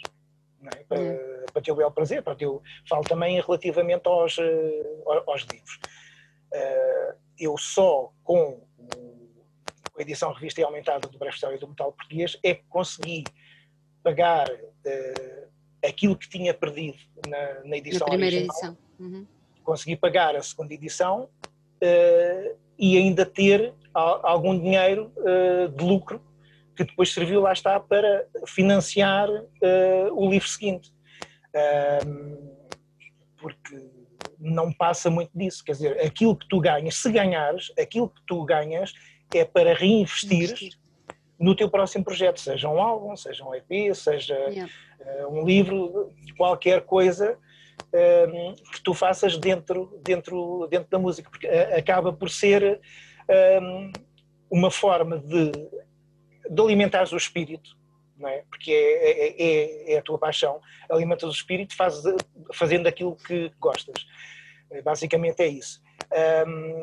É? Para, é. para teu belo prazer, para teu. Falo também relativamente aos, uh, aos livros. Uh, eu só com a edição revista e aumentada do Breve História do Metal Português, é que consegui pagar uh, aquilo que tinha perdido na, na edição na primeira original. edição. Uhum. Consegui pagar a segunda edição uh, e ainda ter algum dinheiro uh, de lucro que depois serviu, lá está, para financiar o livro seguinte. porque não passa muito disso, quer dizer, aquilo que tu ganhas, se ganhares, aquilo que tu ganhas é para reinvestir no teu próximo projeto, seja um álbum, seja um EP, seja yeah. uh, um livro, qualquer coisa que tu faças dentro, dentro, dentro da música, porque uh, acaba por ser uma forma de, de alimentares o espírito, não é? porque é, é, é, é a tua paixão, alimentas o espírito faz, fazendo aquilo que gostas. Basicamente é isso. Um,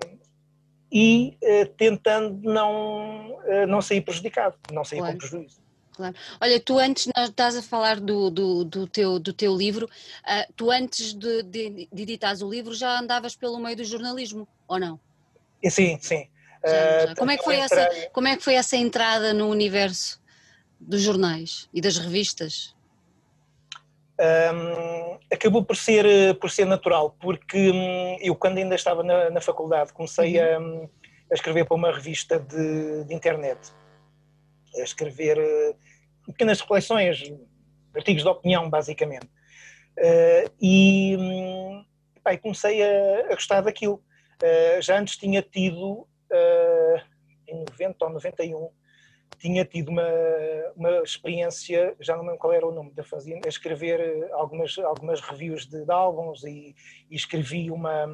e uh, tentando não, uh, não sair prejudicado, não sair claro. com prejuízo. Claro. Olha, tu antes, nós estás a falar do, do, do teu, do teu livro, uh, tu antes de, de, de editares o livro já andavas pelo meio do jornalismo, ou não? Sim, sim. Já, já. Como, é que foi essa, como é que foi essa entrada no universo dos jornais e das revistas? Um, acabou por ser, por ser natural, porque um, eu, quando ainda estava na, na faculdade, comecei uhum. a, a escrever para uma revista de, de internet, a escrever uh, pequenas reflexões, artigos de opinião, basicamente. Uh, e, um, pá, comecei a, a, gostar daquilo. Uh, já antes tinha tido, em 90 ou 91, tinha tido uma, uma experiência, já não lembro qual era o nome da fazenda, a escrever algumas, algumas reviews de, de álbuns e, e escrevi uma,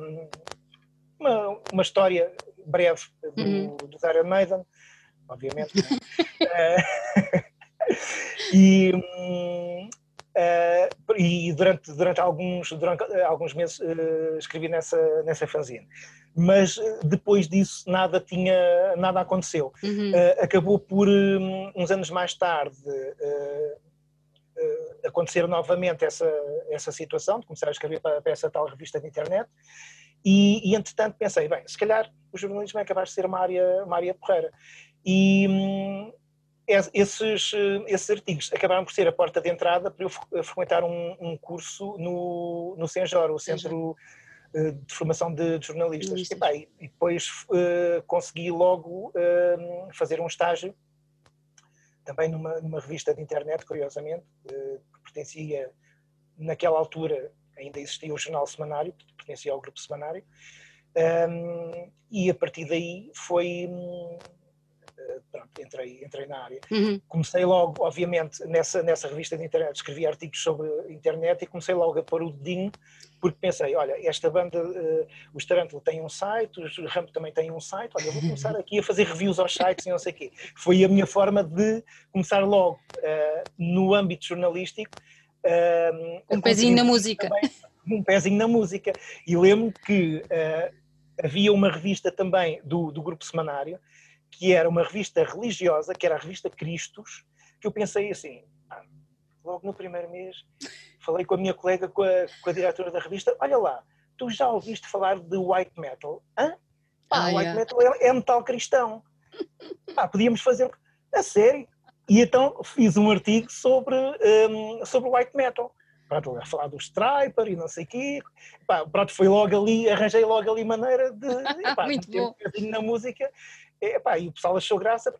uma, uma história breve do, uhum. do Iron Maiden, obviamente. uh, e, uh, e durante, durante, alguns, durante alguns meses uh, escrevi nessa, nessa fanzine. Mas depois disso nada tinha, nada aconteceu. Uhum. acabou por, um, uns anos mais tarde, acontecer novamente essa, essa situação, de começar a escrever para, para essa tal revista de internet, e, e, entretanto pensei, bem, se calhar o jornalismo é capaz de ser uma área, uma área porreira. E hum, esses, esses artigos acabaram por ser a porta de entrada para eu frequentar um, um curso no, no Senjor, o Centro eh, de Formação de, de Jornalistas. E, bem, e, depois uh, consegui logo uh, fazer um estágio, também numa, numa revista de internet, curiosamente, uh, que pertencia naquela altura ainda existia o jornal semanário, que pertencia ao grupo semanário, um, e a partir daí foi. Eh, pronto, entrei, entrei na área. Uhum. Comecei logo, obviamente, nessa, nessa revista de internet, escrevi artigos sobre internet e comecei logo a pôr o dedinho, porque pensei, olha, esta banda, uh, os Tarantula têm um site, os Ramp também têm um site, olha, eu vou começar aqui a fazer reviews aos sites e não sei o quê. Foi a minha forma de começar logo uh, no âmbito jornalístico um, um pezinho na música. Também, um pezinho na música. E lembro que uh, havia uma revista também do, do grupo semanário, que era uma revista religiosa, que era a revista Cristos, que eu pensei assim, ah, logo no primeiro mês, falei com a minha colega, com a, com a diretora da revista, olha lá, tu já ouviste falar de white metal? Hã? Ah, white yeah. metal é, é metal cristão. Ah, podíamos fazer a sério. E então fiz um artigo sobre, um, sobre white metal. Pronto, a falar do Striper e não sei o quê. Pá, pronto, foi logo ali, arranjei logo ali maneira de epá, Muito bom. um bocadinho na música. E, epá, e o pessoal achou graça.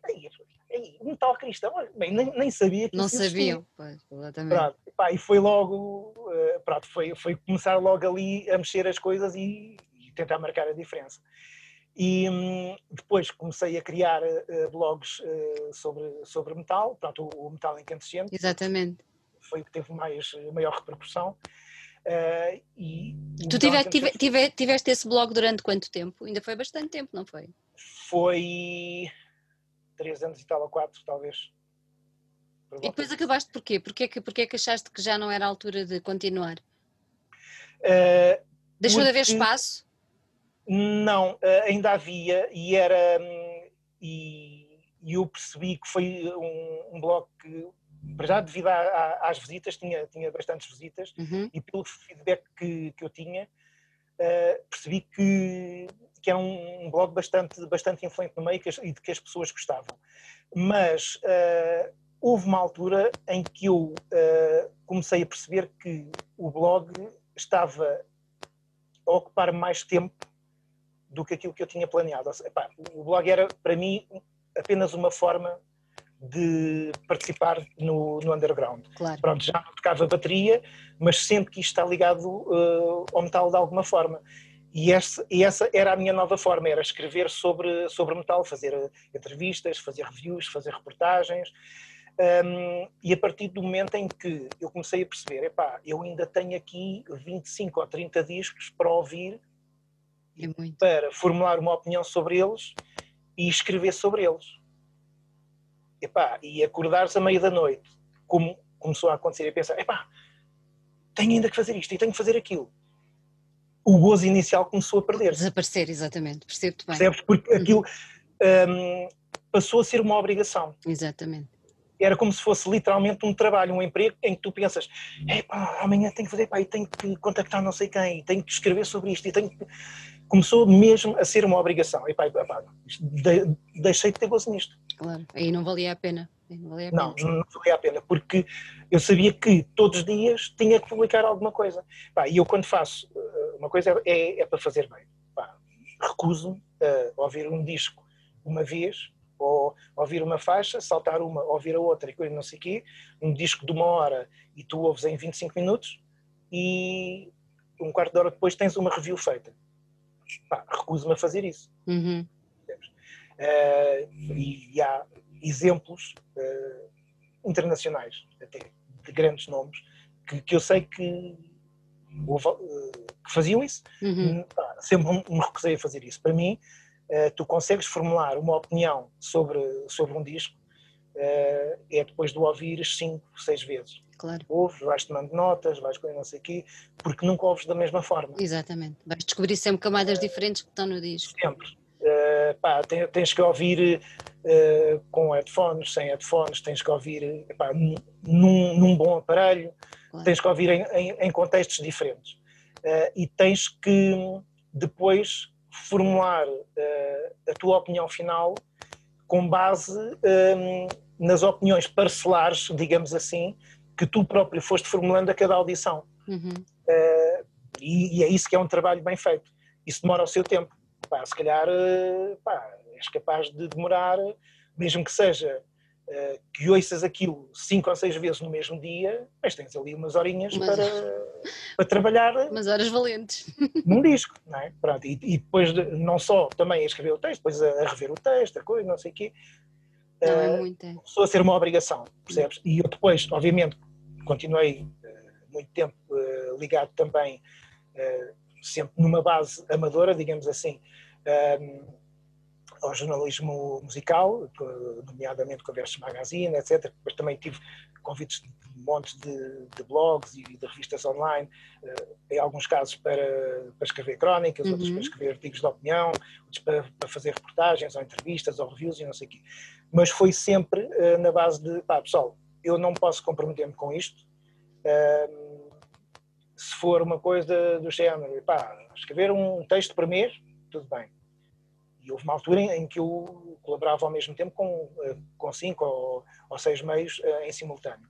um metal cristão, bem, nem, nem sabia que Não sabiam, pois, exatamente. Pronto, epá, e foi logo, uh, pronto, foi, foi começar logo ali a mexer as coisas e, e tentar marcar a diferença. E hum, depois comecei a criar uh, blogs uh, sobre, sobre metal, pronto, o, o, metal incandescente. Exatamente. Foi o que teve mais, maior repercussão. Uh, e tu tive, tive, tive, tiveste esse blog durante quanto tempo? Ainda foi bastante tempo, não foi? Foi três anos e tal, ou quatro, talvez. E depois acabaste porquê? Porquê que, porquê que achaste que já não era a altura de continuar? Deixou porque... de haver espaço? Não, eh, ainda havia e era hum, e, e eu percebi que foi um, um blog que para já devido a, a, às visitas tinha tinha bastantes visitas uhum. e pelo feedback que, que eu tinha uh, percebi que que era um, blog bastante bastante influente no meio e de que as pessoas gostavam mas uh, houve uma altura em que eu uh, comecei a perceber que o blog estava a ocupar mais tempo do que aquilo que eu tinha planeado. Epá, o blog era, para mim, apenas uma forma de participar no, no underground. Claro. Pronto, já não tocava bateria, mas sempre que isto está ligado uh, ao metal de alguma forma. E, essa e essa era a minha nova forma, era escrever sobre, sobre metal, fazer eh, entrevistas, fazer reviews, fazer reportagens. Um, e a partir do momento em que eu comecei a perceber, epá, eu ainda tenho aqui 25 ou 30 discos para ouvir é para formular uma opinião sobre eles e escrever sobre eles. Epá, e acordar-se à meia da noite, como começou a acontecer, e pensar, epá, tenho ainda que fazer isto e tenho que fazer aquilo. O gozo inicial começou a perder-se. Desaparecer, exatamente, percebo-te bem. Percebes? Porque aquilo um, passou a ser uma obrigação. Exatamente era como se fosse literalmente um trabalho, um emprego em que tu pensas, pá, amanhã tenho que fazer, pá, e tenho que contactar não sei quem, e tenho que escrever sobre isto, e tenho que começou mesmo a ser uma obrigação. E pá, pá de, deixei de ter gozo nisto. Claro, aí não valia a pena. Não, valia a pena. não, não valia a pena, porque eu sabia que todos os dias tinha que publicar alguma coisa. Pá, e eu quando faço eh, uma coisa é, é para fazer bem. Pá, recuso a ouvir um disco uma vez, ou ouvir uma faixa, saltar uma, ouvir a outra e coisa não sei o quê, um disco de uma hora e tu ouves em 25 minutos e um quarto de hora depois tens uma review feita. Recuso-me a fazer isso. Uhum. Uh, e, e, há exemplos uh, internacionais, até de grandes nomes, que, que eu sei que, uh, que faziam isso. Uhum. sempre me recusei a fazer isso. Para mim, tu consegues formular uma opinião sobre, sobre um disco é depois de o ouvir cinco, seis vezes. Claro. Ouves, vais tomando notas, vais com não sei o quê, porque nunca ouves da mesma forma. Exatamente. Vais descobrir sempre camadas diferentes que estão no disco. Sempre. Uh, pá, tens que ouvir uh, com headphones, sem headphones, tens que ouvir pá, num, num, bom aparelho, claro. tens que ouvir em, em, em contextos diferentes. Uh, e tens que depois formular a tua opinião final com base um, nas opiniões parcelares, digamos assim, que tu próprio foste formulando a cada audição. Uhum. Uh, e, e, é isso que é um trabalho bem feito. Isso demora o seu tempo. Pá, se calhar uh, pá, és capaz de demorar, mesmo que seja uh, que ouças aquilo cinco ou seis vezes no mesmo dia, mas tens ali umas horinhas mas... para, para trabalhar. Umas horas valentes. Num disco, não é? Pronto, e, e depois de, não só também a escrever o texto, depois a, a rever o texto, a coisa, não sei o quê. Não, é muito. Começou a ser uma obrigação, percebes? E eu depois, obviamente, continuei eh, muito tempo eh, ligado também, eh, sempre numa base amadora, digamos assim, ao jornalismo musical, nomeadamente com a Versus Magazine, etc. Depois também tive convites de montes de, de, blogs e de revistas online, em alguns casos para, para escrever crónicas, uhum. outros para escrever artigos de opinião, outros para, para, fazer reportagens ou entrevistas ou reviews e não sei o quê. Mas foi sempre na base de, pá, pessoal, eu não posso comprometer-me com isto. Um, se for uma coisa do género, pá, escrever um texto por mês, tudo bem. E houve uma altura em, que eu colaborava ao mesmo tempo com, eh, com cinco ou, ou seis meios uh, em simultâneo.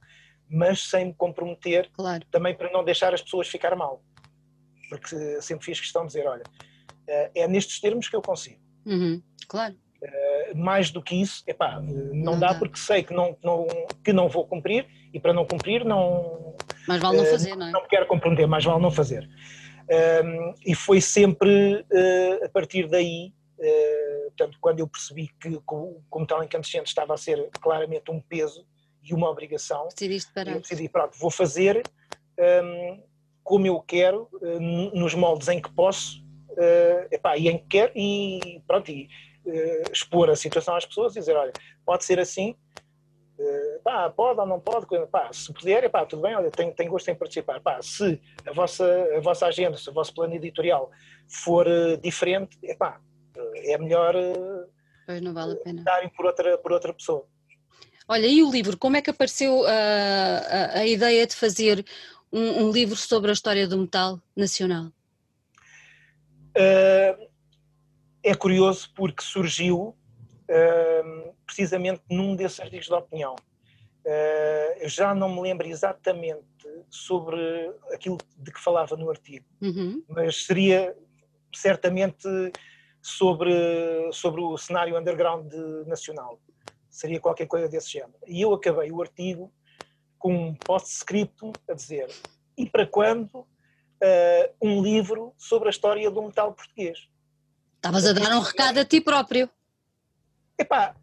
Mas sem me comprometer, claro. também para não deixar as pessoas ficar mal. Porque sempre fiz questão de dizer, olha, uh, é nestes termos que eu consigo. Uhum, claro. Mais do que isso, epá, não, dá, porque sei que não, não, que não vou cumprir e para não cumprir não. Mais vale não uh, fazer, não é? Não me quero compreender, mais vale não fazer. Uh, e foi sempre a partir daí, portanto, quando eu percebi que, como, tal incandescente, estava a ser claramente um peso e uma obrigação, Decidiste parar. eu decidi, pronto, vou fazer um, como eu quero, nos moldes em que posso. epá, e em que quero, e pronto, e, uh, expor a situação às pessoas e dizer, olha, pode ser assim, uh, pá, pode ou não pode, pá, se puder, pá, tudo bem, olha, tenho, tenho gosto em participar, pá, se a vossa, a vossa agenda, se o vosso plano editorial for uh, diferente, pá, é melhor pois não vale a pena. darem por outra, por outra pessoa. Olha, e o livro, como é que apareceu a, a, a ideia de fazer um, um, livro sobre a história do metal nacional? Uh, é curioso porque surgiu uh, precisamente num desses artigos de opinião. Uh, eu já não me lembro exatamente sobre aquilo de que falava no artigo, uhum. mas seria certamente sobre, sobre o cenário underground nacional. Seria qualquer coisa desse género. E eu acabei o artigo com um post-scriptum a dizer: e para quando uh, um livro sobre a história do metal português? Estavas a dar um recado a ti próprio. Epá,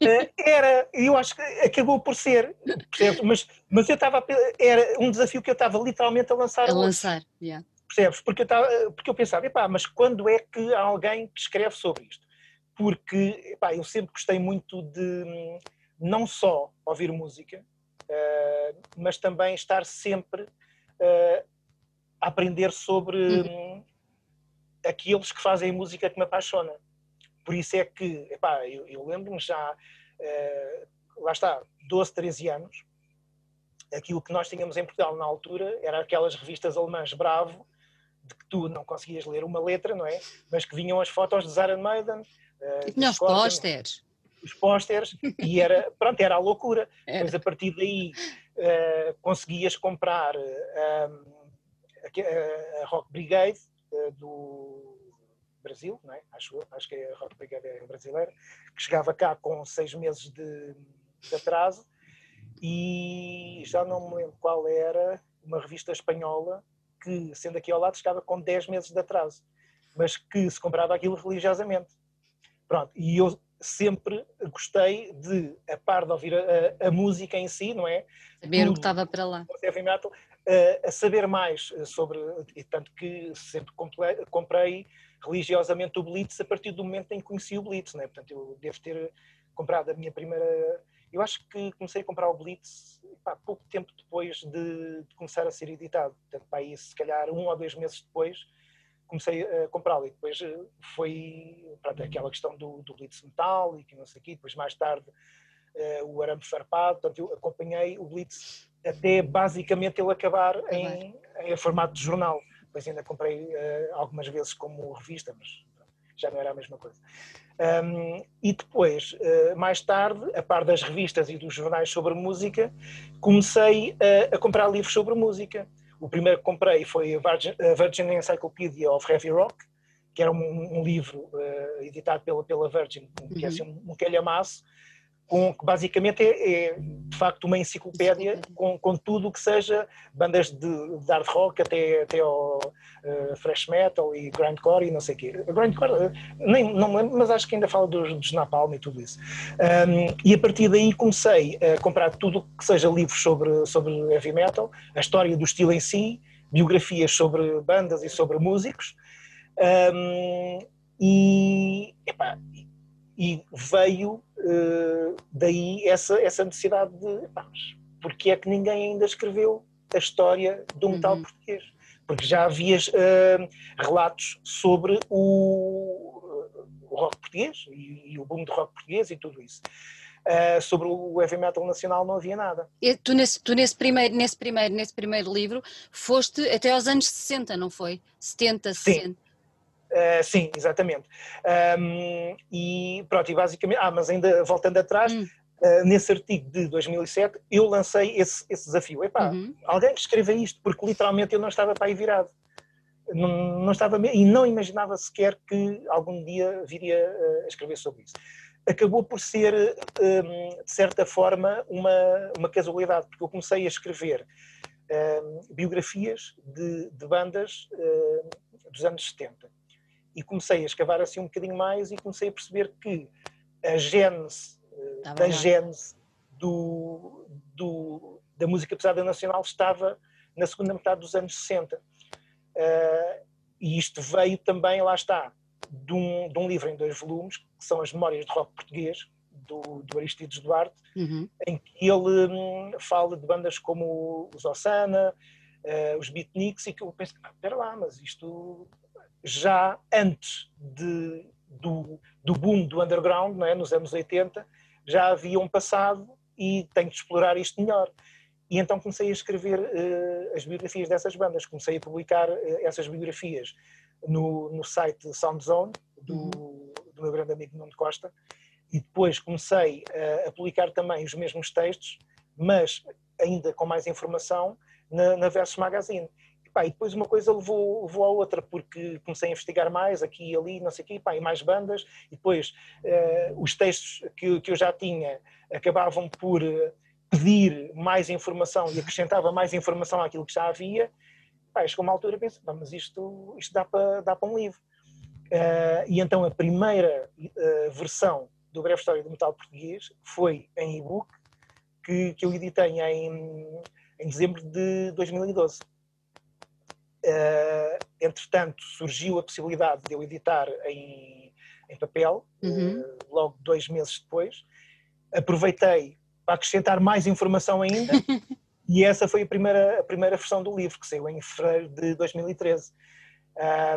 eh, era, eu acho que acabou por ser, percebes? Mas, mas eu estava, era um desafio que eu estava literalmente a lançar. A lançar, yeah. Percebes? Porque eu, estava, porque eu pensava, epá, mas quando é que há alguém que escreve sobre isto? Porque epá, eu sempre gostei muito de não só ouvir música, uh, mas também estar sempre uh, a aprender sobre. Uhum aqueles que fazem música que me apaixona. Por isso é que, epá, eu, eu lembro-me já, uh, lá está, 12, 13 anos, aquilo que nós tínhamos em Portugal na altura era aquelas revistas alemãs Bravo, de que tu não conseguias ler uma letra, não é? Mas que vinham as fotos de Zara Maiden. Uh, e tinha os pósteres. Os pósteres, e era, pronto, era a loucura. Era. Mas a partir daí uh, conseguias comprar a, a Rock Brigade, do, Brasil, não é? acho, acho que é a Rock Brigade é brasileira, que chegava cá com seis meses de, de atraso e já não me lembro qual era uma revista espanhola que, sendo aqui ao lado, chegava com 10 meses de atraso, mas que se comprava aquilo religiosamente. Pronto, e eu sempre gostei de, a par de ouvir a, a música em si, não é? Saber o que estava para lá. Heavy metal, a, saber mais sobre, e tanto que sempre comprei religiosamente o Blitz a partir do momento em que conheci o Blitz, não é? Portanto, eu devo ter comprado a minha primeira. Eu acho que comecei a comprar o Blitz pá, pouco tempo depois de, de, começar a ser editado. Portanto, pá, aí, se calhar um ou dois meses depois comecei a comprá-lo e depois eh, foi pronto, aquela questão do, do Blitz metálico e não sei o quê, depois mais tarde uh, o arame farpado, portanto eu acompanhei o Blitz até basicamente ele acabar em, em formato de jornal, depois ainda comprei uh, algumas vezes como revista, mas já não era a mesma coisa. Um, e depois, uh, mais tarde, a par das revistas e dos jornais sobre música, comecei a, a comprar livros sobre música. O primeiro que comprei foi a Virgin, Encyclopedia of Heavy Rock, que era um, um livro editado pela, pela Virgin, que é assim, um, um calhamaço, com, basicamente é, é, de facto uma enciclopédia com, com tudo o que seja bandas de, de hard rock até, até ao uh, thrash metal e grindcore e não sei o quê. Grindcore, uh, nem, não me lembro, mas acho que ainda fala dos, dos Napalm e tudo isso. Um, e a partir daí comecei a comprar tudo que seja livros sobre, sobre heavy metal, a história do estilo em si, biografias sobre bandas e sobre músicos. Um, e, epá, e veio uh, daí essa, essa necessidade de pá, porque é que ninguém ainda escreveu a história do metal uhum. português? Porque já havia uh, relatos sobre o, o rock português e, e, o boom do rock português e tudo isso. Uh, sobre o heavy metal nacional não havia nada. E tu, nesse, tu nesse, primeiro, nesse, primeiro, nesse primeiro livro foste até aos anos 60, não foi? 70, Sim. 60. Uh, sim, exatamente. Um, e pronto, e basicamente, ah, mas ainda voltando atrás, hum. uh, nesse artigo de 2007, eu lancei esse, esse desafio. Epá, uhum. alguém que escreva isto, porque literalmente eu não estava para aí virado. Não, não estava e não imaginava sequer que algum dia viria uh, a escrever sobre isso. Acabou por ser, um, de certa forma, uma, uma casualidade, porque eu comecei a escrever um, biografias de, de bandas dos anos 70 e comecei a escavar assim um bocadinho mais e comecei a perceber que a gênese tá da gênese do, do, da música pesada nacional estava na segunda metade dos anos 60. Uh, eh, e isto veio também, lá está, de um, de um, livro em dois volumes, que são as Memórias de Rock Português, do, do Aristides Duarte, uhum. em que ele hum, fala de bandas como os Osana, uh, os Beatniks, e que eu penso, espera lá, mas isto já antes de, do, do boom do underground, é? nos anos 80, já havia um passado e tenho de explorar isto melhor. E então comecei a escrever uh, as biografias dessas bandas, comecei a publicar uh, essas biografias no, no site Soundzone, do, uhum. do meu grande amigo Nuno Costa, e depois comecei uh, a publicar também os mesmos textos, mas ainda com mais informação, na, na Versus Magazine. Pá, e depois uma coisa levou, levou à outra, porque comecei a investigar mais aqui e ali, não sei o quê, pá, e mais bandas, e depois uh, os textos que, que eu já tinha acabavam por eh, pedir mais informação e acrescentava mais informação àquilo que já havia, pá, chegou uma altura e pensei, mas isto, isto dá para dá um livro. Uh, e então a primeira uh, versão do Breve História do Metal Português foi em e-book, que, que eu editei em, em dezembro de 2012. Uh, entretanto, surgiu a possibilidade de eu editar em, em papel, uhum. uh, logo dois meses depois. Aproveitei para acrescentar mais informação ainda, e essa foi a primeira, a primeira versão do livro, que saiu em fevereiro de 2013.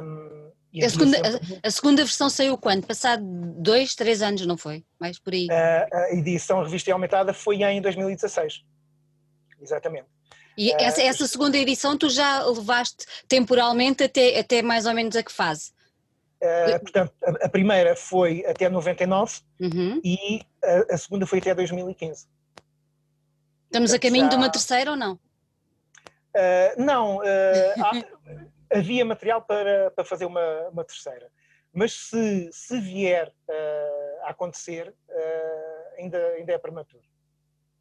Um, a, segunda, a, a, segunda versão saiu quando? Passado dois, três anos, não foi? Mais por aí? Uh, a edição revista e aumentada foi em 2016. Exatamente. E é, essa, essa, segunda edição tu já levaste temporalmente até, até mais ou menos a que fase? Uh, portanto, a, a, primeira foi até 99 uhum. e a, a, segunda foi até 2015. Estamos portanto, a caminho já... de uma terceira ou não? Uh, não, uh, há, havia material para, para fazer uma, uma terceira, mas se, se vier a acontecer, ainda, ainda é prematuro.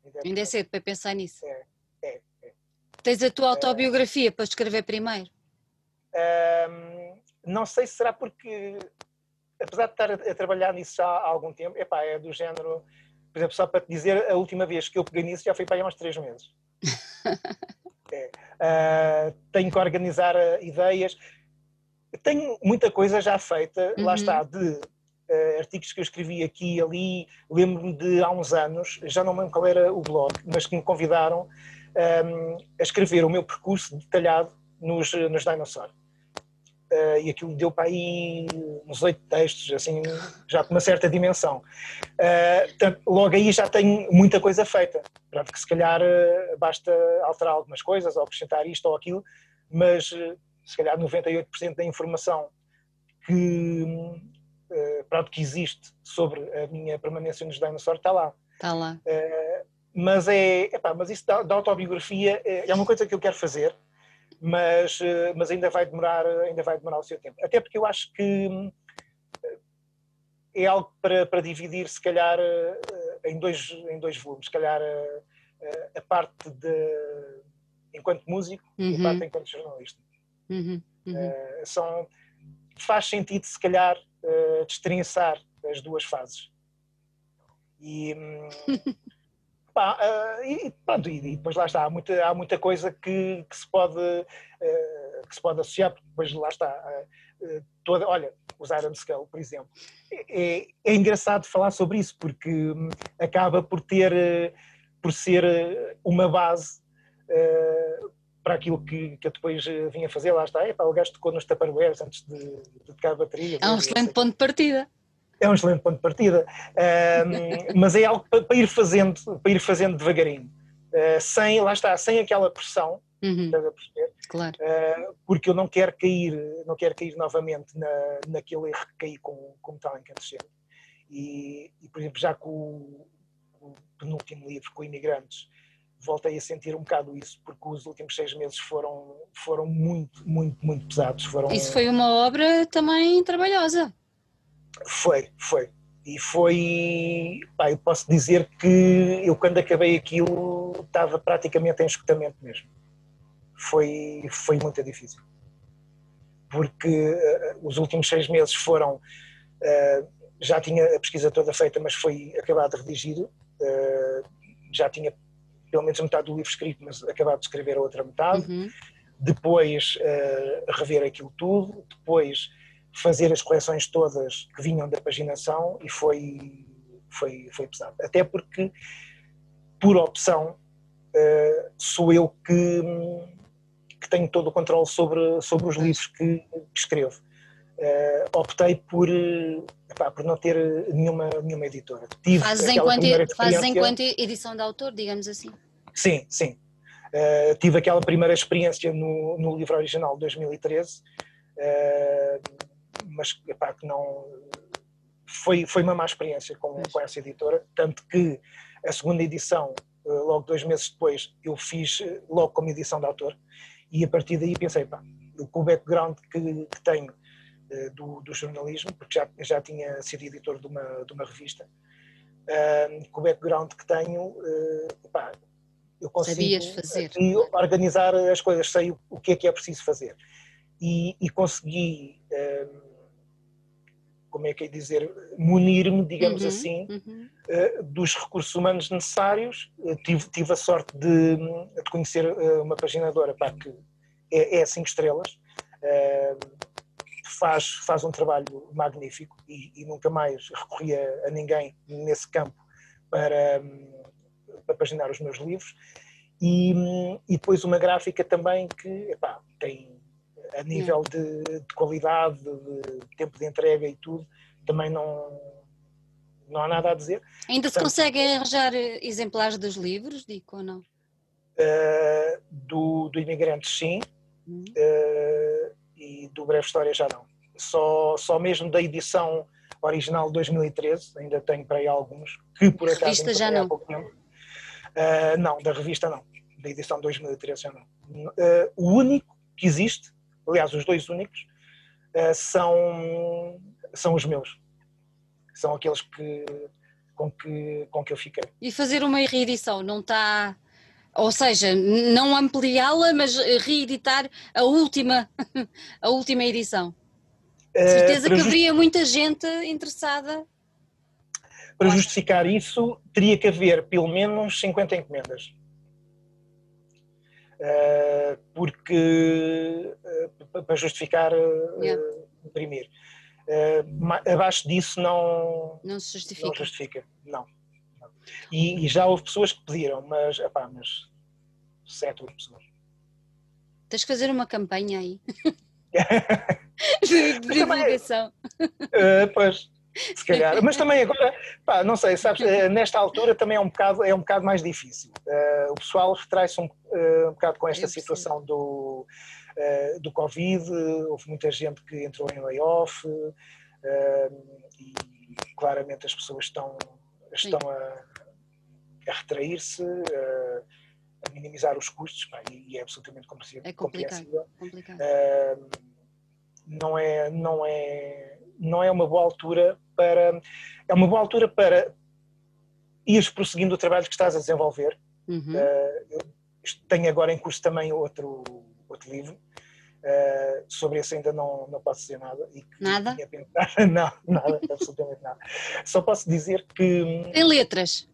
Ainda é, ainda é cedo para pensar nisso. É. Tens a tua autobiografia para escrever primeiro? não sei se será porque, apesar de estar a, a, trabalhar nisso já há algum tempo, epá, é do género, por exemplo, só para te dizer, a última vez que eu peguei nisso já foi para aí há uns três meses. é. uh, tenho que organizar uh, ideias. Tenho muita coisa já feita, uhum. lá está, de uh, artigos que eu escrevi aqui e ali. Lembro-me de há uns anos, já não lembro qual era o blog, mas que me convidaram um, a escrever o meu percurso detalhado nos, nos Dinosaur. Uh, e aquilo deu para aí uns oito textos, assim, já com uma certa dimensão. Uh, logo aí já tenho muita coisa feita. Pronto, que se calhar uh, basta alterar algumas coisas, ou acrescentar isto ou aquilo, mas se calhar 98% da informação que, pronto, que existe sobre a minha permanência nos Dinosaur está lá. Está lá. Mas, é, epá, mas isso da, da autobiografia é, é uma coisa que eu quero fazer mas, eh, mas ainda, vai demorar, ainda vai demorar o seu tempo. Até porque eu acho que hum, é algo para, para dividir, se calhar, eh, em dois, em dois volumes. Se calhar a, eh, a parte de enquanto músico uhum. e a uhum. parte enquanto jornalista. Uhum. Uhum. Uh, são, faz sentido, se calhar, uh, destrinçar as duas fases. E, hum, Pá, uh, e, pronto, e, e, depois lá está, há muita, há muita coisa que, que se pode, uh, que se pode associar, porque depois lá está, uh, toda, olha, os Iron Skull, por exemplo. É, é engraçado falar sobre isso, porque um, acaba por ter, por ser uma base para aquilo que, que eu depois vinha fazer, lá está, é, pá, o gajo tocou nos Tupperwares antes de, de tocar a bateria. É um excelente ponto de partida é um excelente ponto de partida, uh, mas é algo para, para, ir fazendo, para ir fazendo devagarinho, uh, sem, lá está, sem aquela pressão, uhum. Claro. Uh, porque eu não quero cair, não quero cair novamente na, naquele erro que caí com, com Metal Incandescente. E, e, por exemplo, já com o, o penúltimo livro, com Imigrantes, voltei a sentir um bocado isso, porque os últimos seis meses foram, foram muito, muito, muito pesados. Foram... Isso foi uma obra também trabalhosa. Foi, foi. E foi. Pá, eu posso dizer que eu, quando acabei aquilo, estava praticamente em escutamento mesmo. Foi, foi muito difícil. Porque uh, os últimos seis meses foram. Uh, já tinha a pesquisa toda feita, mas foi acabado de redigir. Uh, já tinha pelo menos metade do livro escrito, mas acabado de escrever a outra metade. Uhum. Depois rever aquilo tudo. Depois fazer as correções todas que vinham da paginação e foi, foi, foi pesado. Até porque, por opção, uh, sou eu que, que tenho todo o controle sobre, sobre os livros que, que escrevo. Uh, optei por, epá, por não ter nenhuma, nenhuma editora. Tive fazes, enquanto, fazes enquanto edição de autor, digamos assim? Sim, sim. Uh, tive aquela primeira experiência no, no livro original de 2013. Uh, mas epá, que não foi, foi uma má experiência com, com essa editora, tanto que a segunda edição, eh, logo dois meses depois, eu fiz eh, logo como edição de autor e a partir daí pensei, pá, com o background que, que tenho eh, do, do, jornalismo, porque já, já tinha sido editor de uma, de uma revista, com o background que tenho, pá, eu consigo organizar as coisas, sei o, o, que é que é preciso fazer. E, e consegui como é que é dizer, munir-me, digamos uhum, assim, uhum. Uh, dos recursos humanos necessários. Uh, tive, tive a sorte de, de conhecer uh, uma paginadora pá, que é, é cinco estrelas, faz, faz um trabalho magnífico e, e nunca mais recorri a, a, ninguém nesse campo para, um, para paginar os meus livros. E, um, e depois uma gráfica também que epá, tem a nível de, de, qualidade, de tempo de entrega e tudo, também não, não há nada a dizer. Ainda Portanto, se conseguem arranjar exemplares dos livros, Dico, ou não? Uh, do, do Imigrantes, sim, hum. uh, e do Breve História já não. Só, só mesmo da edição original de 2013, ainda tenho para aí alguns, que por acaso. Revista já não? Uh, não, da revista não, da edição de 2013 já não. o único que existe aliás, os dois únicos, uh, são são os meus. São aqueles que, com, que, com que eu fiquei. E fazer uma reedição, não está. Ou seja, não ampliá-la, mas reeditar a última, a última edição. De certeza uh, que haveria muita gente interessada. Para justificar isso, teria que haver pelo menos 50 encomendas. Uh, porque uh, para justificar yeah. imprimir. abaixo disso não, não se justifica. Não justifica, não. não. E, e, já houve pessoas que pediram, mas, epá, mas sete pessoas. Tens que fazer uma campanha aí. de divulgação. Uh, pois, se calhar. Mas também agora, pá, não sei, sabes, uh, nesta altura também é um bocado, é um bocado mais difícil. Uh, o pessoal retrai-se um, um bocado com esta é situação do, do Covid, houve muita gente que entrou em layoff e claramente as pessoas estão, estão a, a retrair-se a minimizar os custos pá, e, é absolutamente compreensível. É complicado. complicado. Uh, não é não é não é uma boa altura para é uma boa altura para ires prosseguindo o trabalho que estás a desenvolver. Uhum. Uh, tenho agora em curso também outro outro livro. Uh, sobre esse ainda não, não posso dizer nada. E nada? Não, nada, absolutamente nada. Só posso dizer que. Tem letras?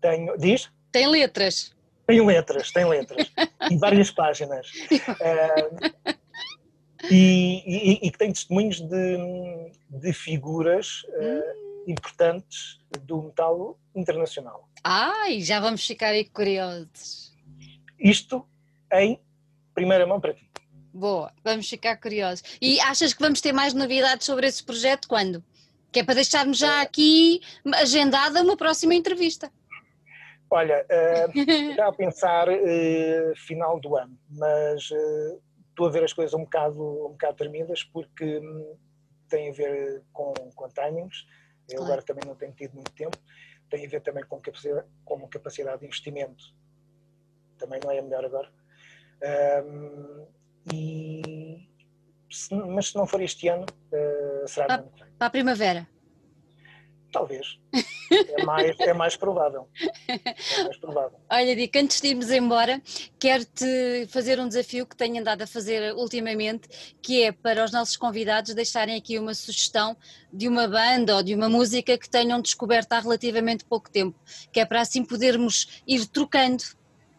Tenho. Diz? Tem letras. Tem letras, tem letras. em várias páginas. Uh, e, e, que tem testemunhos de, de figuras uh, importantes do metal internacional. Ai, já vamos ficar aí curiosos. Isto em primeira mão para ti. Boa, vamos ficar curiosos. E achas que vamos ter mais novidades sobre esse projeto quando? Que é para deixarmos já aqui agendada uma próxima entrevista. Olha, uh, está a pensar uh, final do ano, mas uh, estou a ver as coisas um bocado, um bocado tremidas porque um, tem a ver com, com timings. Eu agora também não tenho tido muito tempo. Tem a ver também com capacidade, com capacidade de investimento. Também não é a melhor agora. Um, e, se, mas se não for este ano, será para. Para a primavera. Talvez. É mais, é mais provável. É mais provável. Olha, Dico, antes de irmos embora, quero-te fazer um desafio que tenho andado a fazer ultimamente, que é para os nossos convidados deixarem aqui uma sugestão de uma banda ou de uma música que tenham descoberto há relativamente pouco tempo, que é para assim podermos ir trocando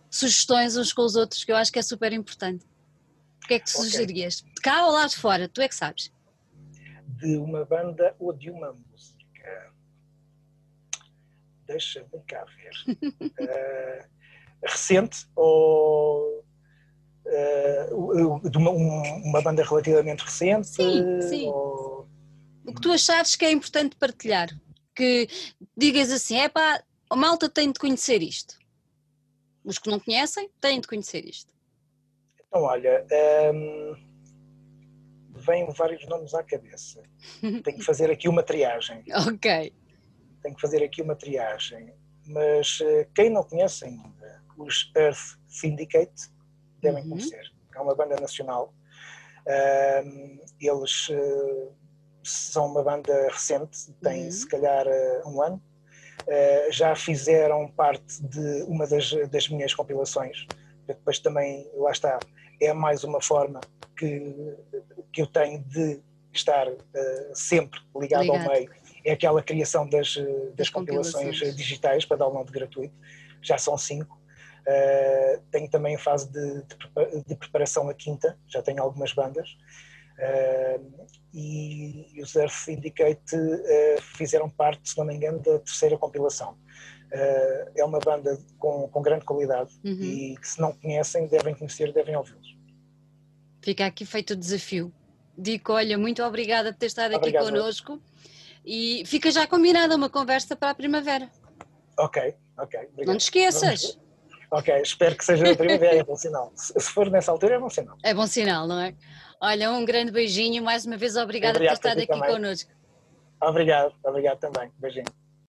sugestões uns com os outros, que eu acho que é super importante. O que é que tu okay. sugeririas? De cá ou lá de fora? Tu é que sabes. De uma banda ou de uma música? Deixa-me cá ver. uh, recente ou uh, de uma, uma, banda relativamente recente? Sim, sim. Ou... O que tu achares que é importante partilhar? Que digas assim, é pá, a malta tem de conhecer isto. Os que não conhecem têm de conhecer isto. Então, olha, um, ehm, vêm vários nomes à cabeça. Tenho que fazer aqui uma triagem. ok tenho que fazer aqui uma triagem. Mas uh, quem não conhece ainda, os Earth Syndicate devem uhum. conhecer. É uma banda nacional. Eles uh, são uma banda recente, tem uhum. se calhar eh, um ano. já fizeram parte de uma das, das minhas compilações. Depois também, lá está, é mais uma forma que, que eu tenho de estar sempre ligado, ligado. ao meio é aquela criação das, eh, das compilações eh, digitais para download gratuito, já são cinco. Uh, tenho também a fase de, de, de, preparação a quinta, já tenho algumas bandas. Uh, e, os Earth Syndicate uh, fizeram parte, se não me engano, da terceira compilação. é uma banda com, com grande qualidade uhum. e que, se não conhecem, devem conhecer, devem ouvi-los. Fica aqui feito o desafio. Dico, olha, muito obrigada por ter estado Obrigado. aqui connosco. E fica já combinada uma conversa para a primavera. Ok, ok. Obrigado. Não te esqueças. Ok, espero que seja a primavera, é bom sinal. Se for nessa altura, é bom sinal. É bom sinal, não é? Olha, um grande beijinho, mais uma vez obrigada obrigado por estado aqui também. connosco. Obrigado, obrigado também. Beijinho.